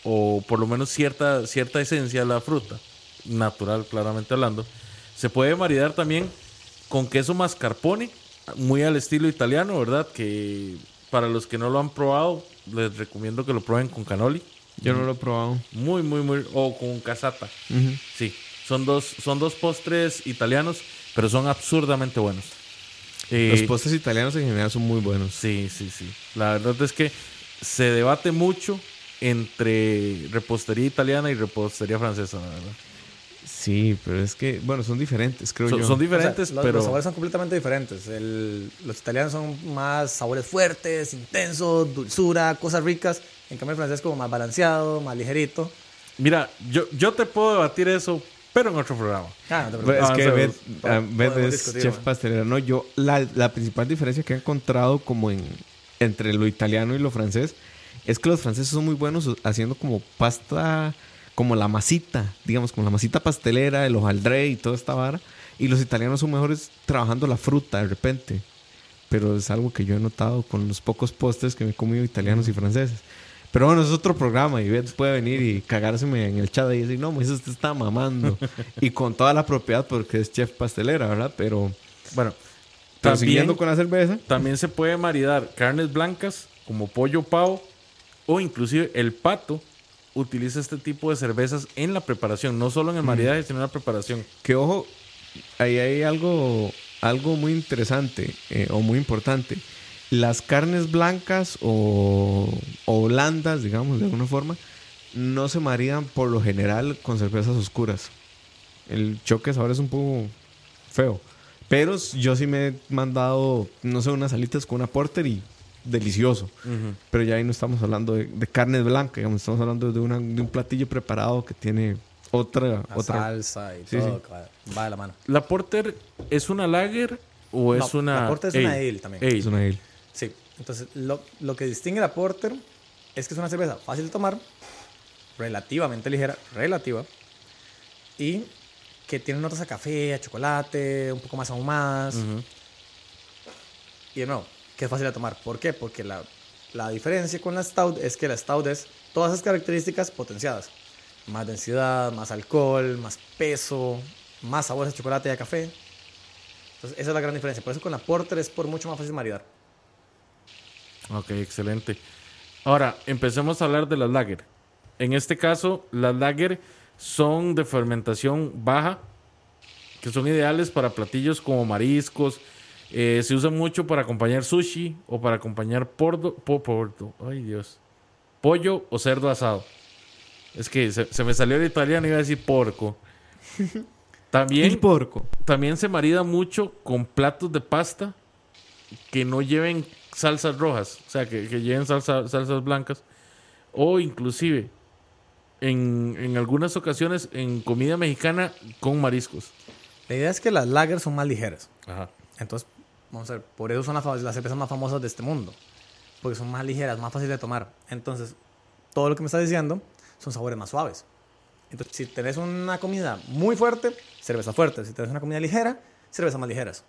o por lo menos cierta, cierta esencia de la fruta, natural claramente hablando, se puede maridar también con queso mascarpone, muy al estilo italiano, ¿verdad? Que para los que no lo han probado, les recomiendo que lo prueben con canoli. Yo no lo he probado. Muy, muy, muy. O con casata. Sí, son dos, son dos postres italianos, pero son absurdamente buenos. Eh, Los postres italianos en general son muy buenos. Sí, sí, sí. La verdad es que se debate mucho entre repostería italiana y repostería francesa, la verdad. Sí, pero es que, bueno, son diferentes, creo Son, yo. son O sea, diferentes, los, pero los sabores son completamente diferentes. El- los italianos son más sabores fuertes, intensos, dulzura, cosas ricas. En cambio, el francés es como más balanceado, más ligerito. mira, yo, yo te puedo debatir eso, pero en otro programa. Ah, no te Pues, preocupes. es que Ah, Beth, es discutir, chef man. pastelera. No, yo, la, la principal diferencia que he encontrado como en entre lo italiano y lo francés es que los franceses son muy buenos haciendo como pasta, como la masita, digamos, como la masita pastelera, el hojaldre y toda esta vara. Y los italianos son mejores trabajando la fruta de repente. Pero es algo que yo he notado con los pocos postres que me he comido italianos y franceses. Pero bueno, es otro programa y Beth puede venir y cagárseme en el chat y decir, no, pues usted está mamando. y con toda la propiedad porque es chef pastelera, ¿verdad? Pero, Bueno, también, siguiendo con la cerveza, también se puede maridar carnes blancas como pollo pavo o inclusive el pato utiliza este tipo de cervezas en la preparación, no solo en el maridaje, sino en la preparación. que ojo, ahí hay algo, algo muy interesante eh, o muy importante. Las carnes blancas o, o blandas, digamos, de alguna forma, no se maridan por lo general con cervezas oscuras. El choque de sabor es un poco feo. Pero yo sí me he mandado, no sé, unas alitas con una porter y delicioso. Pero ya ahí no estamos hablando de, de carne blanca, digamos, estamos hablando de, una- de un platillo preparado que tiene otra... La otra salsa y Sí, todo. sí. Va, va de la mano. ¿La Porter es una lager o es una la Porter es una ale también. Ale. es una ale. Sí. Entonces, lo, lo que distingue la Porter es que es una cerveza fácil de tomar, relativamente ligera, relativa, y que tiene notas a café, a chocolate, un poco más ahumadas. Ujú. Y de nuevo, que es fácil de tomar. ¿Por qué? Porque la, la diferencia con la Stout es que la Stout es todas esas características potenciadas. Más densidad, más alcohol, más peso, más sabores a chocolate y a café. Entonces, esa es la gran diferencia. Por eso con la Porter es por mucho más fácil maridar. Ok, excelente. Ahora, empecemos a hablar de las lager. En este caso, las lager son de fermentación baja, que son ideales para platillos como mariscos, Eh, se usa mucho para acompañar sushi o para acompañar pordo, po- pordo, ay Dios, pollo o cerdo asado. Es que se, se me salió el italiano y iba a decir porco. También, porco. también se marida mucho con platos de pasta que no lleven salsas rojas, o sea, que, que lleven salsa- salsas blancas. O inclusive, en, en algunas ocasiones, en comida mexicana con mariscos. La idea es que las lagers son más ligeras. Ajá. Entonces, vamos a ver, por eso son las, las cervezas más famosas de este mundo. Porque son más ligeras, más fáciles de tomar. Entonces, todo lo que me estás diciendo son sabores más suaves. Entonces, si tenés una comida muy fuerte, cerveza fuerte. Si tenés una comida ligera, cervezas más ligeras.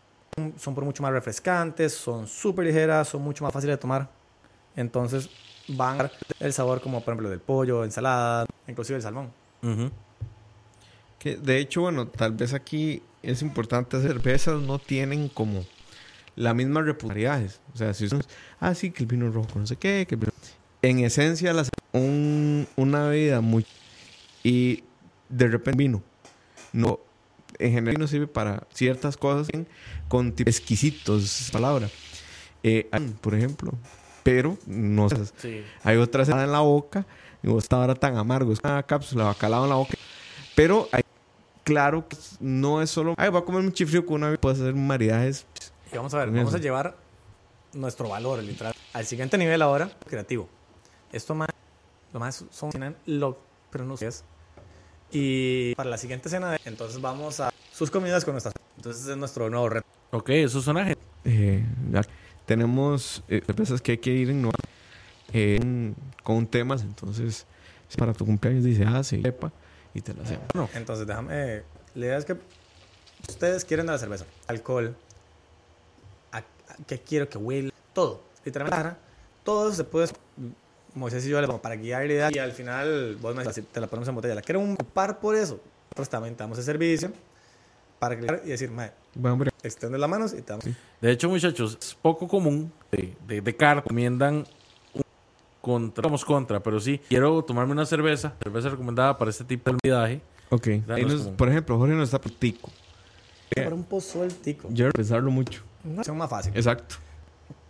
Son- por mucho más refrescantes, son súper ligeras, son mucho más fáciles de tomar. Entonces, van a dar el sabor como, por ejemplo, del pollo, ensalada, inclusive el salmón. De hecho, bueno, tal vez aquí es importante cervezas no tienen como la misma reputación. O sea, si usted, ah, sí, que el vino rojo, no sé qué, que el vino- En esencia, una bebida muy... Y de repente vino. No, en general no sirve para ciertas cosas con tipos exquisitos, palabra. Eh, por ejemplo, pero no. Sí. Hay otras en la boca está ahora tan amargo. Es una cápsula bacalao en la boca. Pero hay, claro que no es solo. Ay, voy a comer un chifrío con una. Puedes hacer maridajes. Y vamos a ver, vamos a llevar nuestro valor, literal, al siguiente nivel ahora, creativo. Esto más, lo más son lo, pero no sé. Y para la siguiente cena, entonces vamos a sus comidas con nuestras. Entonces es nuestro nuevo reto. Ok, eso suena gen- Eh, ya tenemos eh, cervezas que hay que ir en, eh, con temas. Entonces, si para tu cumpleaños dice, ah, sí, y te la hacemos. Entonces déjame, la idea es que ustedes quieren de la cerveza, alcohol, a, a- qué quiero que huele, todo, literalmente, todo eso se puede, Moisés y yo le vamos para guiar la idea y al final vos me decís, te la ponemos en botella, la quiero un par por eso, nosotros también te damos el servicio para que y decir, mae, Bueno, hombre, extiende las manos y te damos. De hecho, muchachos, es poco común de, de, de car recomiendan un contra, vamos contra, pero sí, quiero tomarme una cerveza, cerveza recomendada para este tipo de maridaje. ok. Ahí Danos nos- por ejemplo, Jorge nos está por tico. Para un pozol tico, Yo pensarlo mucho. una opción más fácil. Exacto.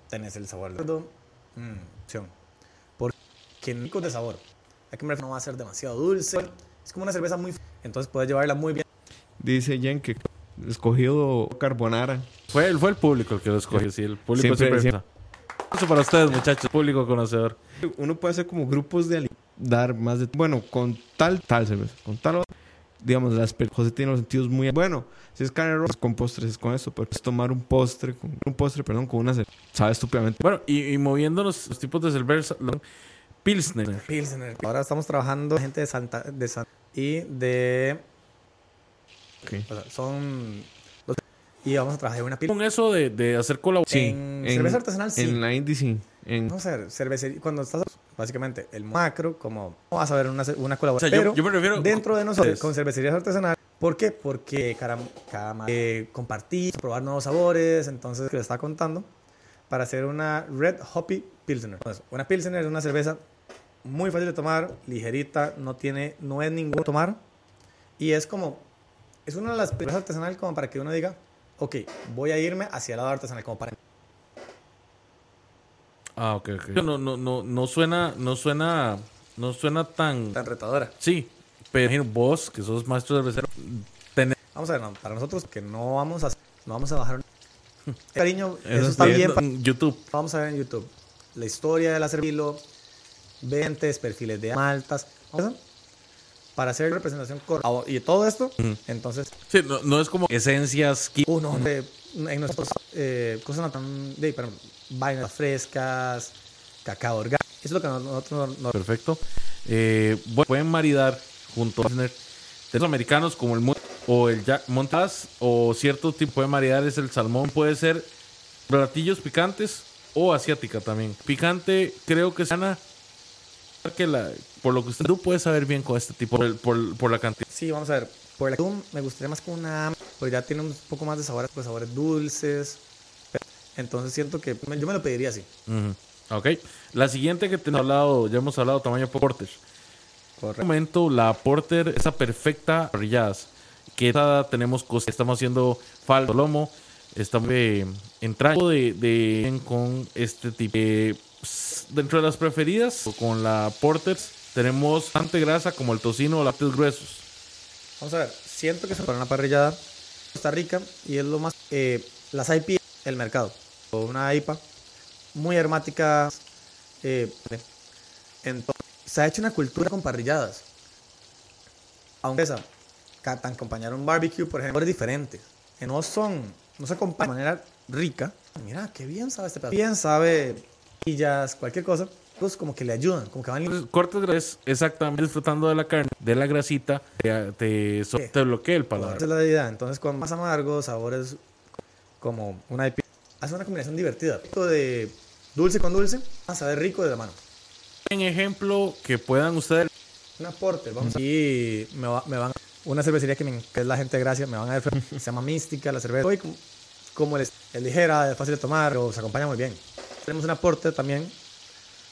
tenés el sabor del cerdo. Mm, opción. Porque no de sabor. Hay que me refiero, no va a ser demasiado dulce. Es como una cerveza muy. Entonces puedes llevarla muy bien. Dice Jen que escogido carbonara. Fue, el- fue el público el que lo escogió, sí, el público Siempre- siempre. Eso para ustedes, muchachos, público conocedor. Uno puede hacer como grupos de dar más de bueno con tal tal cerveza con tal otra. digamos las José tiene los sentidos muy bueno si es carne roja con postres es con eso pero puedes tomar un postre con un postre perdón con una cerveza sabe estúpidamente Bueno, y, y moviéndonos los tipos de cerveza, lo- Pilsner. Pilsner. Ahora estamos trabajando gente de Santa. De San- y de. Ok. o sea, son. los- y vamos a trabajar en una Pilsner. Con eso de, de hacer colaboración. En cerveza artesanal, sí. en la indie sí en Vamos a ver, cervecería. Cuando estás. Básicamente, el macro, como. No vas a ver una, una O colaboración. sea, yo, pero yo me refiero. dentro de nosotros con cervecerías artesanales. ¿Por qué? Porque cada, cada eh, compartir, probar nuevos sabores, entonces que le estaba contando, para hacer una Red Hoppy Pilsner. Entonces, una Pilsner es una cerveza muy fácil de tomar, ligerita, no tiene, no es ningún tomar y es como, es una de las cervezas artesanales como para que uno diga, ok, voy a irme hacia el lado artesanal como para Ah, ok, ok. No, no, no, no suena, no suena, no suena tan. tan retadora. Sí, pero vos, que sos maestro cervecero, tenés Vamos a ver, no, para nosotros que no vamos a, no vamos a bajar. Cariño, eso, Eso está bien. en YouTube. Vamos a ver en YouTube la historia de la cervilo, ventes, perfiles de maltas, ¿vamos a- para hacer representación correcta. Ah, Y todo esto, entonces, Sí, no, no es como esencias. uno de, en nuestros eh, cosas no tan de, perdón, vainas frescas, cacao orgánico. Eso es lo que nosotros nos Perfecto. Eh, bueno, pueden maridar junto a los americanos como el o el Jack Montas o cierto tipo de maridar es el salmón. Puede ser platillos picantes o asiática también. Picante creo que sana que la, por lo que usted tú puedes saber bien con este tipo por, el- por, por la cantidad. Sí, vamos a ver. Por la Doom me gustaría más con una porque ya tiene un poco más de sabores, pues sabores dulces. Entonces siento que me- yo me lo pediría así. Ujú. Ok. La siguiente que tenemos hablado, ya hemos hablado tamaño porter. En este momento la porter esa perfecta parrilladas. Que tenemos cosas, estamos haciendo falso lomo, Estamos eh, entrando de, de- con este tipo. S- dentro de las preferidas, con la Porters, tenemos bastante grasa como el tocino o lácteos gruesos. Vamos a ver, siento que es para una parrillada Costa Rica y es lo más... eh, las IPA, el mercado. Una IPA muy aromática. eh, entonces, se ha hecho una cultura con parrilladas. Aunque esa, tan acompañar un barbecue, por ejemplo, es diferente. No son, no se acompañan de manera rica. Mira, qué bien sabe este pedazo. Bien sabe, cualquier cosa. Pues como que le ayudan, como que van Entonces, cortes grasas, exactamente disfrutando de la carne, de la grasita, te, te, so- te bloquea el Esa paladar. es la idea. Entonces, con más amargo, sabores como una IPA, hace una combinación divertida. De dulce con dulce, a saber rico de la mano. En ejemplo, que puedan ustedes Una porter, vamos a Y me, va- me van una cervecería que, me- que es la gente de Gracia, me van a ver, se llama Mística, la cerveza. Hoy, como, como es, es ligera, es fácil de tomar, pero se acompaña muy bien. Tenemos una porter también,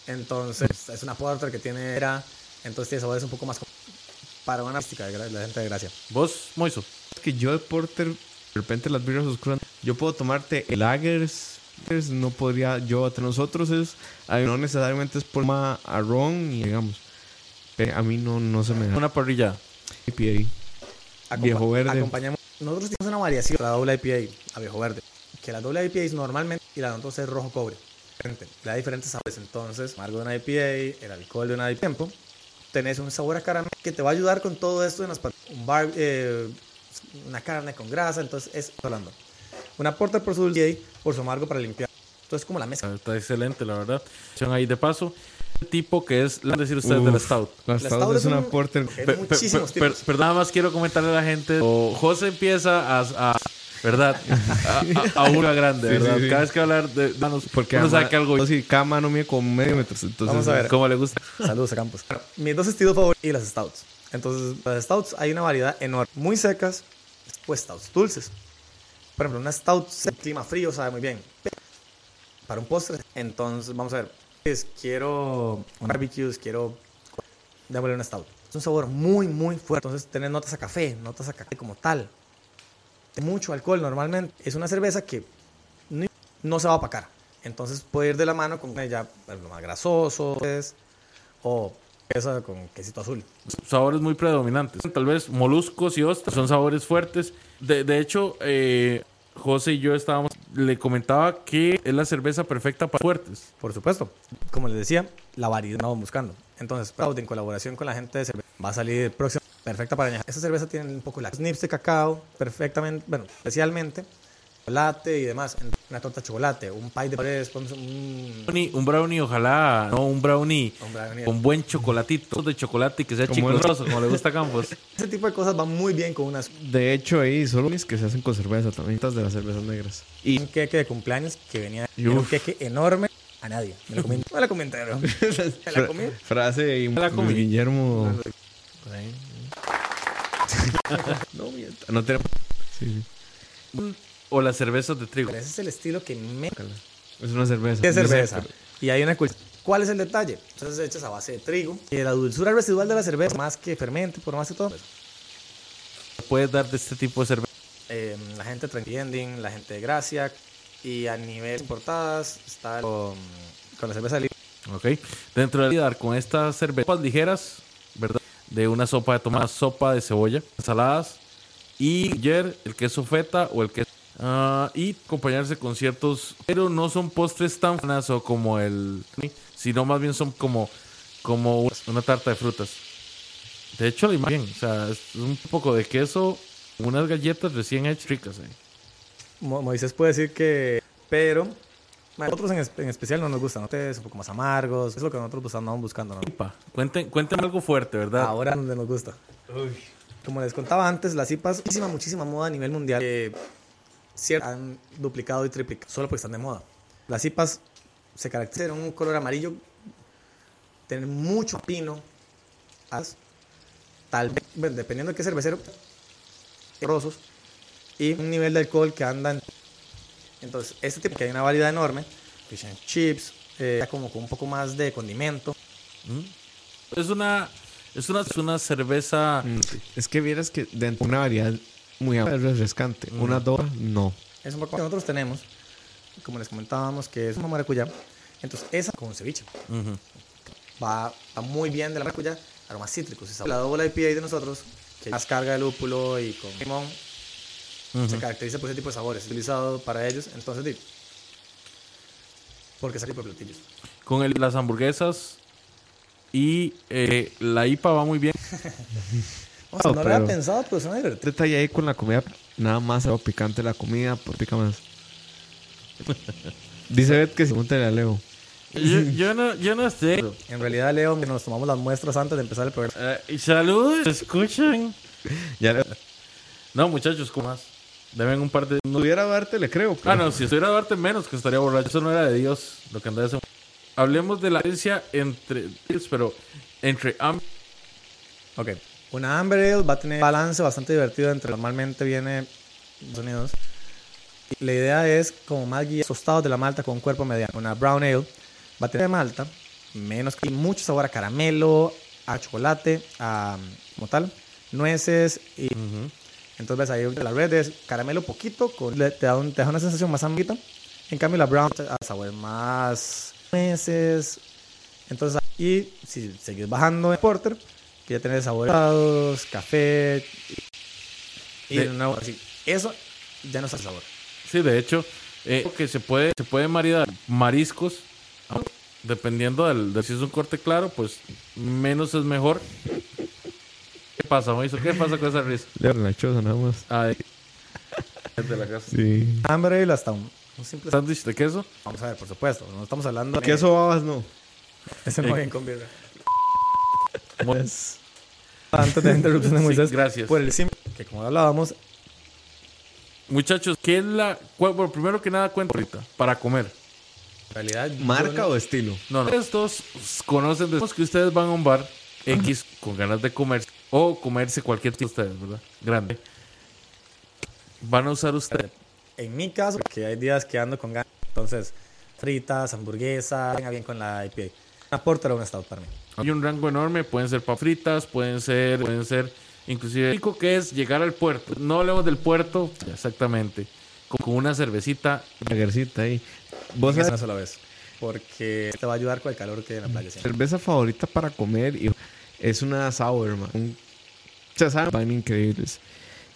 entonces es una porter que tiene, era, entonces tiene sabores un poco más para una mística de la gente de Gracia. Vos, Moiso. Es que yo de porter, de repente las birras oscuras, yo puedo tomarte el lagers, no podría, yo entre nosotros es, no necesariamente es por ma a ron y digamos, pero a mí no, no se me da Una parrilla. IPA. Acompa- Viejo verde. Acompañamos. Nosotros tenemos una variación, la doble IPA a viejo verde. Que la doble IPA es normalmente y la de nosotros es rojo cobre. Diferente. Le da diferentes sabores. Entonces, amargo de una IPA, el alcohol de una IPA, tiempo, tenés un sabor a caramelo que te va a ayudar con todo esto en las un bar, eh, una carne con grasa. Entonces, es hablando. Una porter por su dulce IPA, por su amargo para limpiar. Entonces, como la mezcla. Está excelente, la verdad. Son ahí de paso. El tipo que es, la decir ustedes, de la Uf, Stout. La La Stout Stout es es una un- porter. Hay Per- per- muchísimos per- tipos. Perdón, nada más quiero comentarle a la gente. O José empieza a, a- ¿verdad? A, a, a una grande, Sí, sí, ¿verdad? sí. Cada vez que hablar de manos, Porque uno sabe además- que algo no, sí, cada mano mía con medio metro. Entonces, Vamos a ver. como le gusta. Saludos a Campos. Bueno, mis dos estilos favoritos y las stouts. Entonces, las stouts hay una variedad enorme. Muy secas, pues stouts dulces. Por ejemplo, una stout en clima frío sabe muy bien. Para un postre, entonces vamos a ver. Es, quiero un barbecues, quiero démosle una stout. Es un sabor muy, muy fuerte. Entonces, tener notas a café, notas a café como tal. Mucho alcohol normalmente. Es una cerveza que no, se va a opacar. Entonces puede ir de la mano con ya lo más grasoso pues, o esa con quesito azul. sabores muy predominantes. Tal vez moluscos y ostras son sabores fuertes. De, de hecho, eh, José y yo estábamos, le comentaba que es la cerveza perfecta para fuertes. Por supuesto. Como les decía, la variedad estamos buscando. Entonces, Proud, en colaboración con la gente de cerveza, va a salir el próximo perfecta para añadir. Esta cerveza tiene un poco la snips de cacao, perfectamente, bueno, especialmente, chocolate y demás. Una torta de chocolate, un pie de ponemos un, Brownie- un brownie, ojalá, no un brownie un brownie. con buen chocolatito de chocolate y que sea chicloso, como le gusta a Campos. Ese tipo de cosas van muy bien con unas De hecho, ahí solo mis que se hacen con cerveza también. Estas de las cervezas negras. y un queque de cumpleaños que venía un queque enorme a nadie. Me lo comí. Me la comí entero. Me la comí. frase y la comí. Guillermo. no, mienta. No tenemos. Sí, sí. O las cervezas de trigo. Ese es el estilo que me Es una cerveza. ¿Qué Yo sé, cerveza? Y hay una. ¿Cuál es el detalle? Entonces hechas a base de trigo. Y la dulzura residual de la cerveza, más que fermente, por más que todo. Puedes dar de este tipo de cerveza. eh, la gente de la gente de Gracia. Y a nivel importadas está con, con la cerveza libre. Ok. Dentro de dar con estas cervezas ligeras. De una sopa de tomate, sopa de cebolla, ensaladas y ayer el queso feta o el queso. ah, y acompañarse con ciertos. Pero no son postres tan fanas o como el. Sino más bien son como, como una tarta de frutas. De hecho, la imagen, o sea, es un poco de queso, unas galletas recién hechas ricas. eh. Mo- Moisés puede decir que. Pero. A nosotros en, en especial no nos gustan. ¿no? Ustedes un poco más amargos. Es lo que nosotros bus- andamos buscando. ¿no? Ipa, Cuenten, cuéntenme algo fuerte, ¿verdad? Ahora donde nos gusta. Como les contaba antes, las IPAs, muchísima, muchísima moda a nivel mundial. Eh, cierto, han duplicado y triplicado solo porque están de moda. Las IPAs se caracterizan un color amarillo, tener mucho pino, as- tal vez, bueno, dependiendo de qué cervecero, rosos, y un nivel de alcohol que andan. Entonces, este tipo que hay una variedad enorme, fish and chips, eh, como con un poco más de condimento. Es una, es una, es una cerveza. Mm, Es que vieras que dentro de una variedad muy refrescante. Una dora, no. Es un poco que nosotros tenemos, como les comentábamos, que es una maracuyá. Entonces, esa con un ceviche. Va, va muy bien de la maracuyá, aromas cítricos. y sabor. La doble IPA de nosotros, que más carga de lúpulo y con limón, se caracteriza por ese tipo de sabores utilizado para ellos. Entonces, di, porque ese tipo de platillos. Con el- las hamburguesas y eh, la IPA va muy bien. O sea, No, lo había pensado, pero suena divertido. Detalle ahí con la comida. Nada más lo picante la comida, pues pica más. Dice Beth que se pregúntale a Leo. Yo, yo no, yo no sé. En realidad, Leo, nos tomamos las muestras antes de empezar el programa. Eh, y saludos, escuchen. Ya le... No, muchachos, ¿cómo más? Deben un par de. No pudiera darte, le creo. pero- Ah, no, si estuviera Duarte menos que estaría borracho. Eso no era de Dios lo que andaba haciendo. Hablemos de la diferencia entre. Pero entre Ok. Una Amber Ale va a tener un balance bastante divertido entre normalmente viene en Estados Unidos. Y la idea es como más guías tostados de la malta con un cuerpo mediano. Una Brown Ale va a tener malta, menos y mucho sabor a caramelo, a chocolate, a como tal, nueces y entonces ves ahí la red es caramelo poquito con le- te da, un- te da una sensación más ambita. En cambio la brown a sabor más nueces. Entonces y si seguís bajando en porter que ya tenés sabores café y, De- nuevo, así. Eso ya no es sabor. Sí, de hecho, eh, que se puede, se puede maridar mariscos. Dependiendo del, de si es un corte claro, pues menos es mejor. ¿Qué pasa, Moiso? ¿Qué pasa con esa risa? Leo en la choza nada más. Ah, de, es de la casa. Sí. Amber Ale hasta un, un simple ¿Sándwich de queso? Vamos a ver, por supuesto. No estamos hablando de Queso babas no. Ese no bien con birra. Mo- Antes de la interrupción de Sí, Moisés. gracias. Por el simple que como hablábamos, Muchachos, ¿qué es la. cuál- bueno, primero que nada, cuenta ahorita. Para comer. realidad ¿Marca yo o estilo? No, no. Estos conocen de que ustedes van a un bar X con ganas de comer o comerse cualquier tipo de ustedes, ¿verdad? Grande. Van a usar ustedes. En mi caso, que hay días que ando con ganas, entonces fritas, hamburguesas, venga bien con la IPA. Una porter o un stout para mí. Hay un rango enorme, pueden ser papas fritas, pueden ser, pueden ser, inclusive, lo único que es llegar al puerto. No hablemos del puerto, exactamente, con, con una cervecita. La guercita ahí. ¿Vos sabes una sola vez. Porque te va a ayudar con el calor que hay en la playa. siempre. cerveza favorita para comer? Y es una sour, man. Un- Se saben, van increíbles.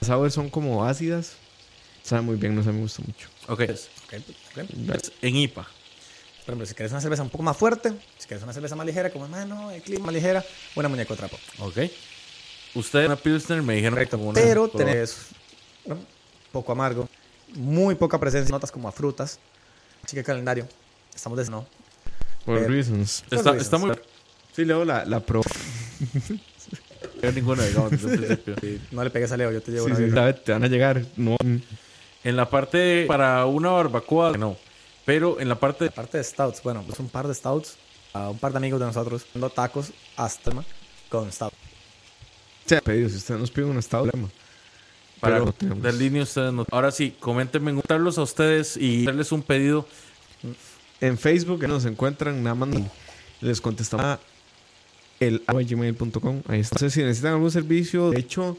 Las sour son como ácidas. Saben muy bien, no sé, me gusta mucho. Ok. Ok, ok. Es En IPA. Por ejemplo, si quieres una cerveza un poco más fuerte, si quieres una cerveza más ligera, como mano, el clima más ligera, una muñeco trapo. Ok. Ustedes, una Pilsner, me dijeron Correcto. como una- Pero tenés bueno, poco amargo, muy poca presencia, notas como a frutas. Chica calendario, estamos de no. Por reasons. Está, Por está muy. Sí, luego la, la pro. No ninguna, digamos, desde el principio. No le pegues a Leo, yo te llevo Sí, una sí, birra. sabes, te van a llegar. No. En la parte para una barbacoa, no. Pero en la parte de Aparte de stouts, bueno, pues un par de stouts, a un par de amigos de nosotros, dando tacos hasta con stout. Sí, pedido. Si usted nos pide un estado, problema. para de línea ustedes no. Ahora sí, coméntenme, invitarlos a ustedes y hacerles un pedido. En Facebook nos encuentran, nada más les contestamos a el arroba gmail.com. Ahí está. Entonces, si necesitan algún servicio, de hecho,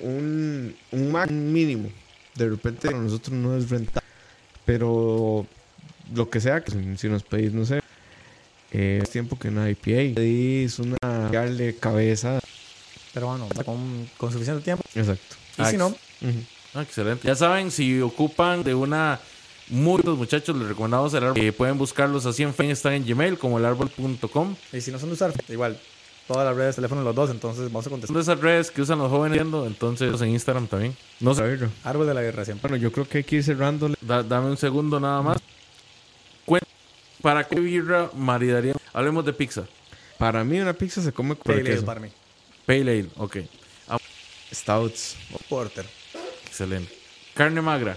un, un Mac mínimo. De repente, para nosotros no es rentable. Pero lo que sea, que si- nos pedís, no sé, eh, es tiempo que una IPA, pedís una darle cabeza. Pero bueno, con, con suficiente tiempo. Exacto. Y si no. Ah, excelente. Ya saben, si ocupan de una muy los muchachos, les recomendamos el árbol. Eh, pueden buscarlos así en Facebook, están en Gmail como elárbol.com. y si no son de usar, igual, todas las redes, teléfono los dos, entonces vamos a Son contestar. de esas redes que usan los jóvenes viendo, entonces en Instagram también. No sé, Árbol de la guerra siempre. Bueno, yo creo que hay que ir cerrando. da- dame un segundo nada más. Cuen- ¿Para qué birra maridaría? Hablemos de pizza. Para mí, una pizza se come con Pale ale para mí. Pale ale, ok. Ah, Stouts. Porter. excelente. Carne magra.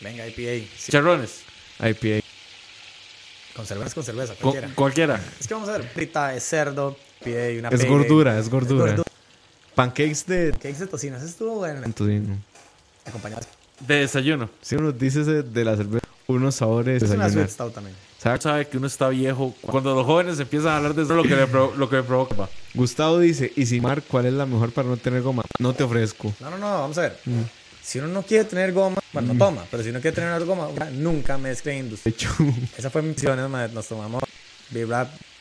Venga, IPA. Sí, Charrones. IPA. con cerveza, con cerveza, Cu- cualquiera. cualquiera. Es que vamos a ver, frita es cerdo, IPA y una Es gordura, es gordura. gordura. Pancakes de Cakes de tocino, eso estuvo bueno. tocino. Acompañados. De desayuno. Si uno dice ese de la cerveza, unos sabores Es una sweet stout también. ¿Sabe? sabe que uno está viejo. Cuando los jóvenes empiezan a hablar de eso, lo que le, lo que le provoca. Gustavo dice, y si Mar, ¿cuál es la mejor para no tener goma? No te ofrezco. No, no, no, vamos a ver. Si uno no quiere tener goma, bueno, no toma, pero si uno quiere tener una goma, nunca mezcle De industria. hecho, Esa fue mi misión, nos tomamos Big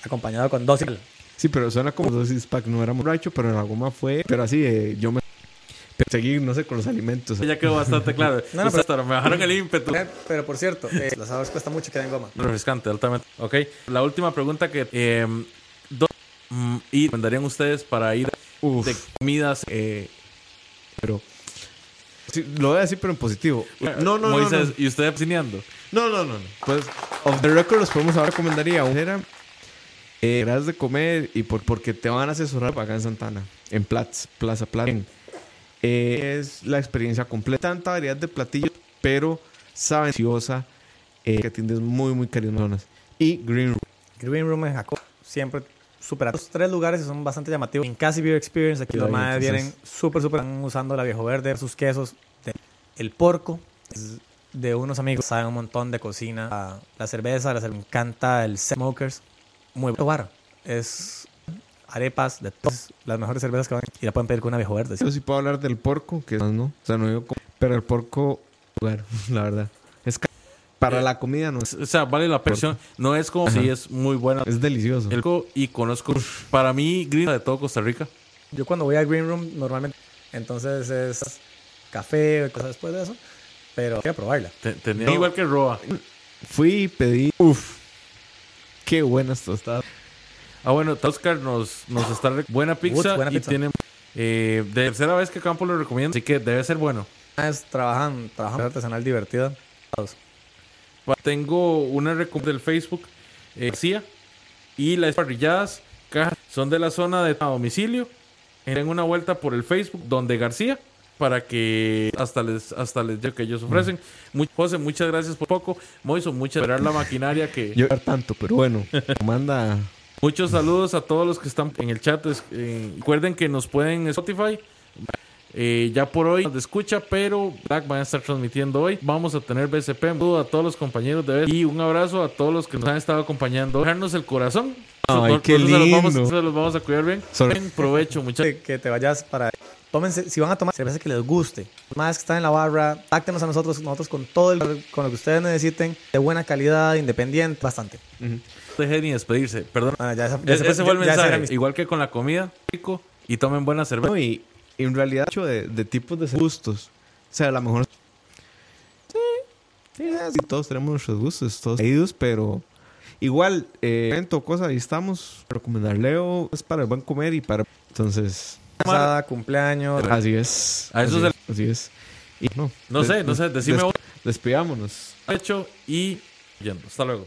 acompañado con dos sí, pero suena como dosis pack. No era borracho, pero la goma fue... Pero así, eh, yo me... Seguir, no sé, con los alimentos. Ya quedó bastante claro. No, no, hasta me bajaron el ímpetu. Pero por cierto, eh, los sabores cuesta mucho que den goma. Refrescante, altamente. Ok. La última pregunta que... Eh, ¿Dónde mm, y recomendarían ustedes para ir Uf, de comidas? Eh, pero... Sí, lo voy a decir, pero en positivo. No, no, no, Moisés, no. ¿y usted cineando? No, no, no, no. Pues, off the record, los podemos ahora recomendaría. Una era eh, gracias de comer y por, porque te van a asesorar acá en Santana, en Platz, Plaza Plaza. Eh, es la experiencia completa. Tanta variedad de platillos, pero sabenciosa, eh, que atiendes muy, muy cariñosas. Y Green Room. Green Room en Jacob, siempre super Los tres lugares son bastante llamativos. En Casi Beer Experience, aquí Sí, los madres vienen súper, súper. Están usando la viejo verde, sus quesos. el porco es de unos amigos, saben un montón de cocina. La, la cerveza, la cerveza, me encanta el Smokers. Muy buen bar. Es arepas de todas las mejores cervezas que van y la pueden pedir con una viejo verde. Yo sí puedo hablar del porco, que más no. O sea, no digo como- Pero el porco, bueno, la verdad. Para Eh, la comida no es, O sea, vale la presión. No es como Ajá. si es muy buena. es delicioso. El co- y conozco, para mí, Green de todo Costa Rica. Yo cuando voy a Green Room, normalmente, entonces es café o cosas después de eso. Pero quiero probarla. Te- tenía No. igual que Roa. Fui y pedí. Uf, qué buenas tostadas. Ah, bueno, Oscar nos, nos está... Buena pizza buena y pizza. tiene... Eh, de tercera vez que Campo lo recomienda, así que debe ser bueno. Es trabajan, trabajan artesanal divertida. Tengo una recomendación del Facebook, eh, García, y las parrilladas cajas son de la zona de a domicilio. Den una vuelta por el Facebook donde García para que hasta les hasta les diga que ellos ofrecen. Mu- José, muchas gracias por poco. Moiso, muchas esperar la maquinaria que Yo tanto, pero bueno, manda. Muchos saludos a todos los que están en el chat. Eh, recuerden que nos pueden en Spotify. Eh, ya por hoy de escucha, pero Black van a estar transmitiendo hoy. Vamos a tener BCP. Un saludo a todos los compañeros de BCP y un abrazo a todos los que nos han estado acompañando. Dejarnos el corazón. Ay, qué se los vamos, lindo. se los vamos a cuidar bien. Buen provecho, muchachos. Que, te vayas para. Tómense, si van a tomar cerveza que les guste, más que están en la barra, táctenos a nosotros, nosotros con todo el, con lo que ustedes necesiten, de buena calidad, independiente, bastante. Dejen ni despedirse. Perdón. Bueno, ya esa- ya Ese, se ese fue el mensaje. Igual que con la comida, rico y tomen buena cerveza. No, y, y en realidad, de, de tipos de gustos. O sea, a lo mejor. Sí, sí, sí, todos tenemos nuestros gustos, todos leídos, pero. Igual, eh, evento, cosa, ahí estamos. Recomendar Leo es para el buen comer y para. Entonces, Casada, cumpleaños. así es. A eso así, es, así es. Y no, No sé, no sé. Decime des- vos. Despidámonos. hecho y yendo. Hasta luego.